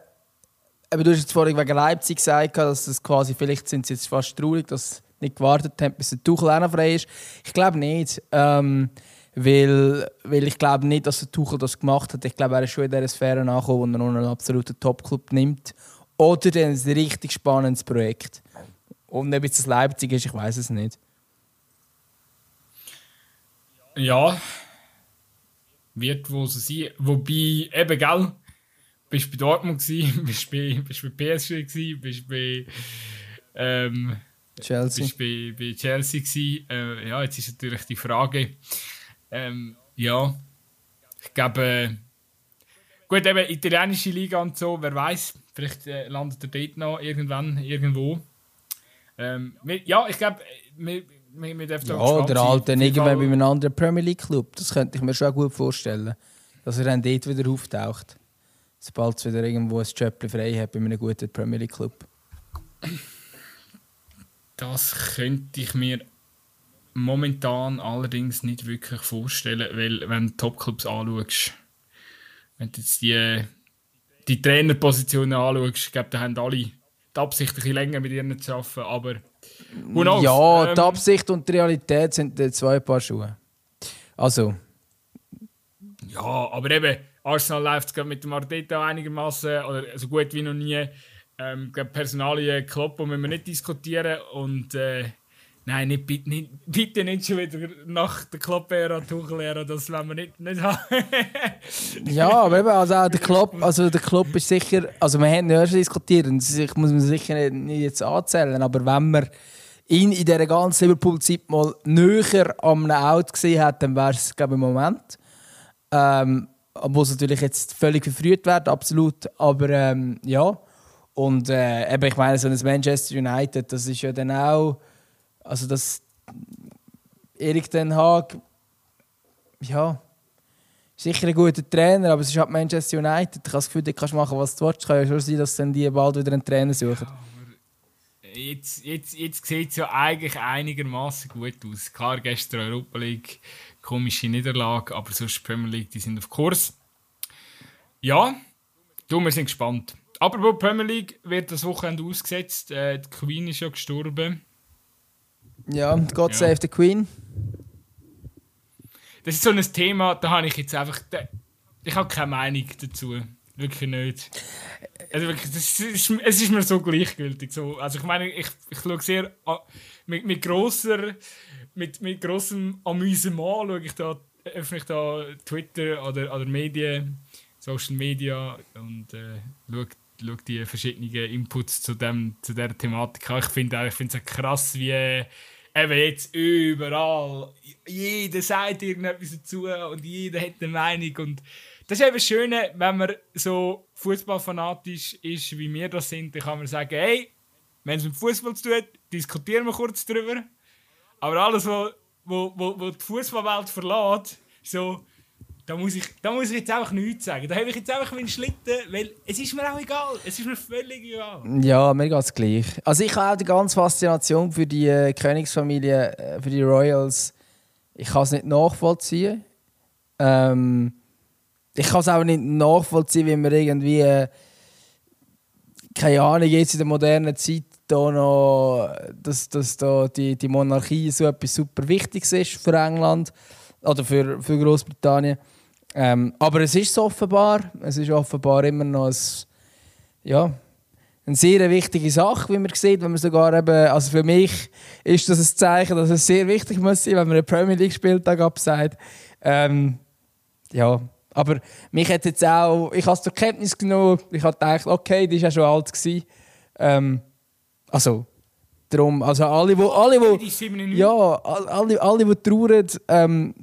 aber du hast jetzt vorhin wegen Leipzig gesagt, dass es quasi, vielleicht sind sie jetzt fast traurig, dass sie nicht gewartet haben, bis der Tuchel auch noch frei ist. Ich glaube nicht. Ähm, weil, weil ich glaube nicht, dass der Tuchel das gemacht hat. Ich glaube, er ist schon in dieser Sphäre angekommen, wo er noch einen absoluten Top-Club nimmt. Oder ein richtig spannendes Projekt. Und ob das Leipzig ist, ich weiß es nicht. Ja, wird wohl so sein. Wobei, eben, gell, bist bei Dortmund gewesen, bist bei, bist bei PSG gewesen, bist bei ähm, Chelsea. Bist bei, bei Chelsea gewesen. Äh, ja, jetzt ist natürlich die Frage, ähm, ja, ich glaube, gut, eben italienische Liga und so, wer weiß, vielleicht äh, landet er dort noch irgendwann irgendwo. Ähm, ja, ich glaube, wir, wir, wir dürfen Ja, oder halt dann irgendwann bei einem anderen Premier League Club. Das könnte ich mir schon gut vorstellen, dass er dann dort wieder auftaucht sobald es wieder irgendwo ein Job frei hat bei einem guten Premier League Club? Das könnte ich mir momentan allerdings nicht wirklich vorstellen, weil wenn du Topclubs anschaust, wenn du jetzt die, die Trainerpositionen anschaust, ich glaube, da haben alle die Absicht, ein bisschen länger mit ihnen zu arbeiten, aber Ja, ähm, die Absicht und die Realität sind zwei Paar Schuhe. Also. Ja, aber eben, Arsenal läuft es mit dem Arteta einigermaßen oder so gut wie noch nie. Ähm, Personalien Klopp müssen wir nicht diskutieren und äh, nein, nicht, bitte, nicht, bitte nicht schon wieder nach der Klopp-Ära, Tuchel-Ära, das wollen wir nicht, nicht haben. ja, aber eben, also auch der Klopp, also der Klopp ist sicher, also wir haben ja schon diskutiert ich muss man sicher nicht jetzt anzählen, aber wenn man ihn in dieser ganzen Liverpool-Zeit mal näher am Out gesehen hat, dann wäre es, glaube ich, im Moment. Ähm, obwohl es natürlich jetzt völlig verfrüht wird, absolut. Aber ähm, ja. Und äh, eben, ich meine, so ein Manchester United, das ist ja dann auch. Also, das. Erik Den Haag. Ja. Sicher ein guter Trainer, aber es ist halt Manchester United. Ich habe das Gefühl, du kannst machen, was du willst. Es kann ja schon sein, dass dann die bald wieder einen Trainer suchen. Ja, jetzt, jetzt, jetzt sieht es ja eigentlich einigermaßen gut aus. Klar, gestern Europa League komische Niederlage, aber sonst Premier League, die sind auf Kurs. Ja, du, wir sind gespannt. Aber wo Premier League wird das Wochenende ausgesetzt. Äh, die Queen ist ja gestorben. Ja, God Ja. save the Queen. Das ist so ein Thema, da habe ich jetzt einfach. Ich habe keine Meinung dazu. Wirklich nicht. Also wirklich, das ist, es ist mir so gleichgültig. So. Also ich meine, ich, ich schaue sehr a- mit, mit grosser, mit, mit grossem Amüsement schaue ich da, öffne ich da Twitter oder, oder Medien, Social Media und äh, schaue, schaue die verschiedenen Inputs zu, dem, zu dieser Thematik an. Ich finde es krass, wie äh, eben jetzt überall jeder sagt irgendetwas dazu und jeder hat eine Meinung und das ist eben das Schöne, wenn man so fußballfanatisch ist, wie wir das sind, dann kann man sagen, hey, wenn es mit Fußball zu tun hat, diskutieren wir kurz drüber. Aber alles, was wo, wo, wo die Fußballwelt verlässt, so, da muss, ich, da muss ich jetzt einfach nichts sagen. Da habe ich jetzt einfach meinen Schlitten, weil es ist mir auch egal. Es ist mir völlig egal. Ja, mir geht es gleich. Also ich habe auch die ganze Faszination für die äh, Königsfamilie, äh, für die Royals. Ich kann es nicht nachvollziehen. Ähm, ich kann es auch nicht nachvollziehen, wie man irgendwie, äh, keine Ahnung, jetzt in der modernen Zeit da noch, dass, dass da die, die Monarchie so etwas super Wichtiges ist für England oder für, für Großbritannien. Ähm, aber es ist offenbar. Es ist offenbar immer noch ein, ja, eine sehr wichtige Sache, wie man sieht, wenn man sogar eben, also für mich ist das ein Zeichen, dass es sehr wichtig muss sein, wenn man einen Premier League Spieltag absagt. Ähm, ja, aber mich hat jetzt auch, ich habe es zur Kenntnis genommen, ich habe gedacht, okay, die ist ja schon alt gewesen. Ähm, also, darum, also alle, wo, alle, wo, Die ist 97. ja, all- alle, alle, die trauern, ähm,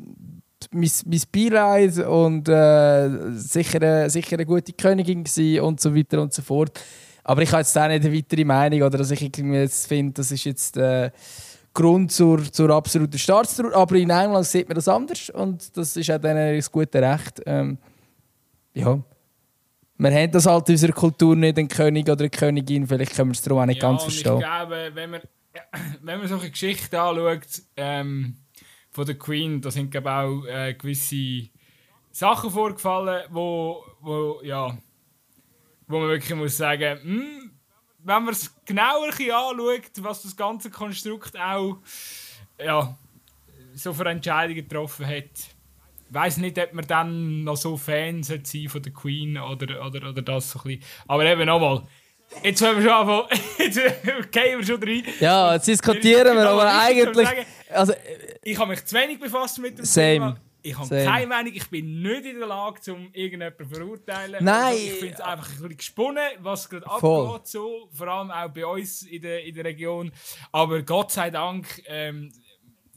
mein, mein Beileid und äh, sicher, eine- sicher eine gute Königin und so weiter und so fort. Aber ich habe jetzt auch nicht eine weitere Meinung oder dass ich irgendwie jetzt finde, das ist jetzt der Grund zur, zur absoluten Staatstrauer. Aber in England sieht man das anders und das ist auch dann das gute Recht. Ähm, ja. Wir haben das halt in unserer Kultur nicht, einen König oder eine Königin. Vielleicht können wir es darum auch nicht ganz und verstehen. Ich glaube, wenn man, wenn man solche Geschichten anschaut ähm, von der Queen, da sind glaube auch äh, gewisse Sachen vorgefallen, wo, wo, ja, wo man wirklich muss sagen, hm, wenn man es genauer anschaut, was das ganze Konstrukt auch ja, so für Entscheidungen getroffen hat. Ich weiß nicht, ob man dann noch so Fan sollte sein von der Queen oder, oder, oder das so ein bisschen. Aber eben nochmal, jetzt haben wir schon anfangen, jetzt gehen wir schon rein. Ja, jetzt diskutieren wir, aber eigentlich. Also, Ich habe mich zu wenig befasst mit dem Same. Thema. Ich habe Same. keine Meinung, ich bin nicht in der Lage, um irgendjemanden zu verurteilen. Nein. Also ich finde es einfach ein bisschen gesponnen, was gerade abgeht, so, vor allem auch bei uns in der, in der Region. Aber Gott sei Dank ähm,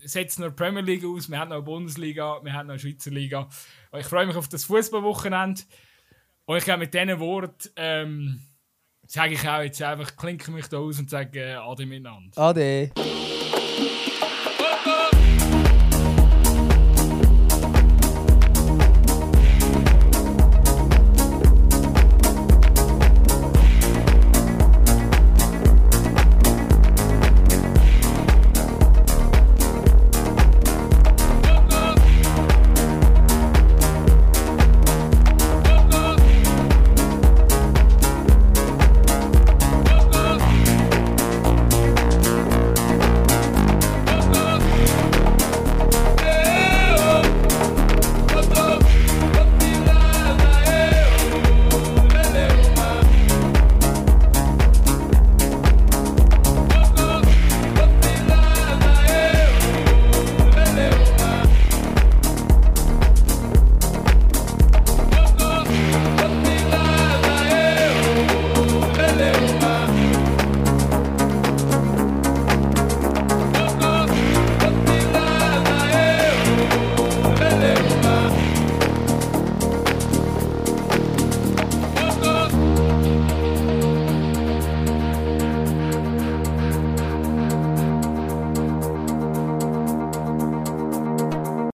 setzt noch die Premier League aus, wir haben noch eine Bundesliga, wir haben noch eine Schweizer Liga. Ich freue mich auf das Fußballwochenende. Und ich glaube, mit diesen Worten ähm, sage ich auch jetzt einfach, klinke mich da aus und sage äh, Ade miteinander. Ade.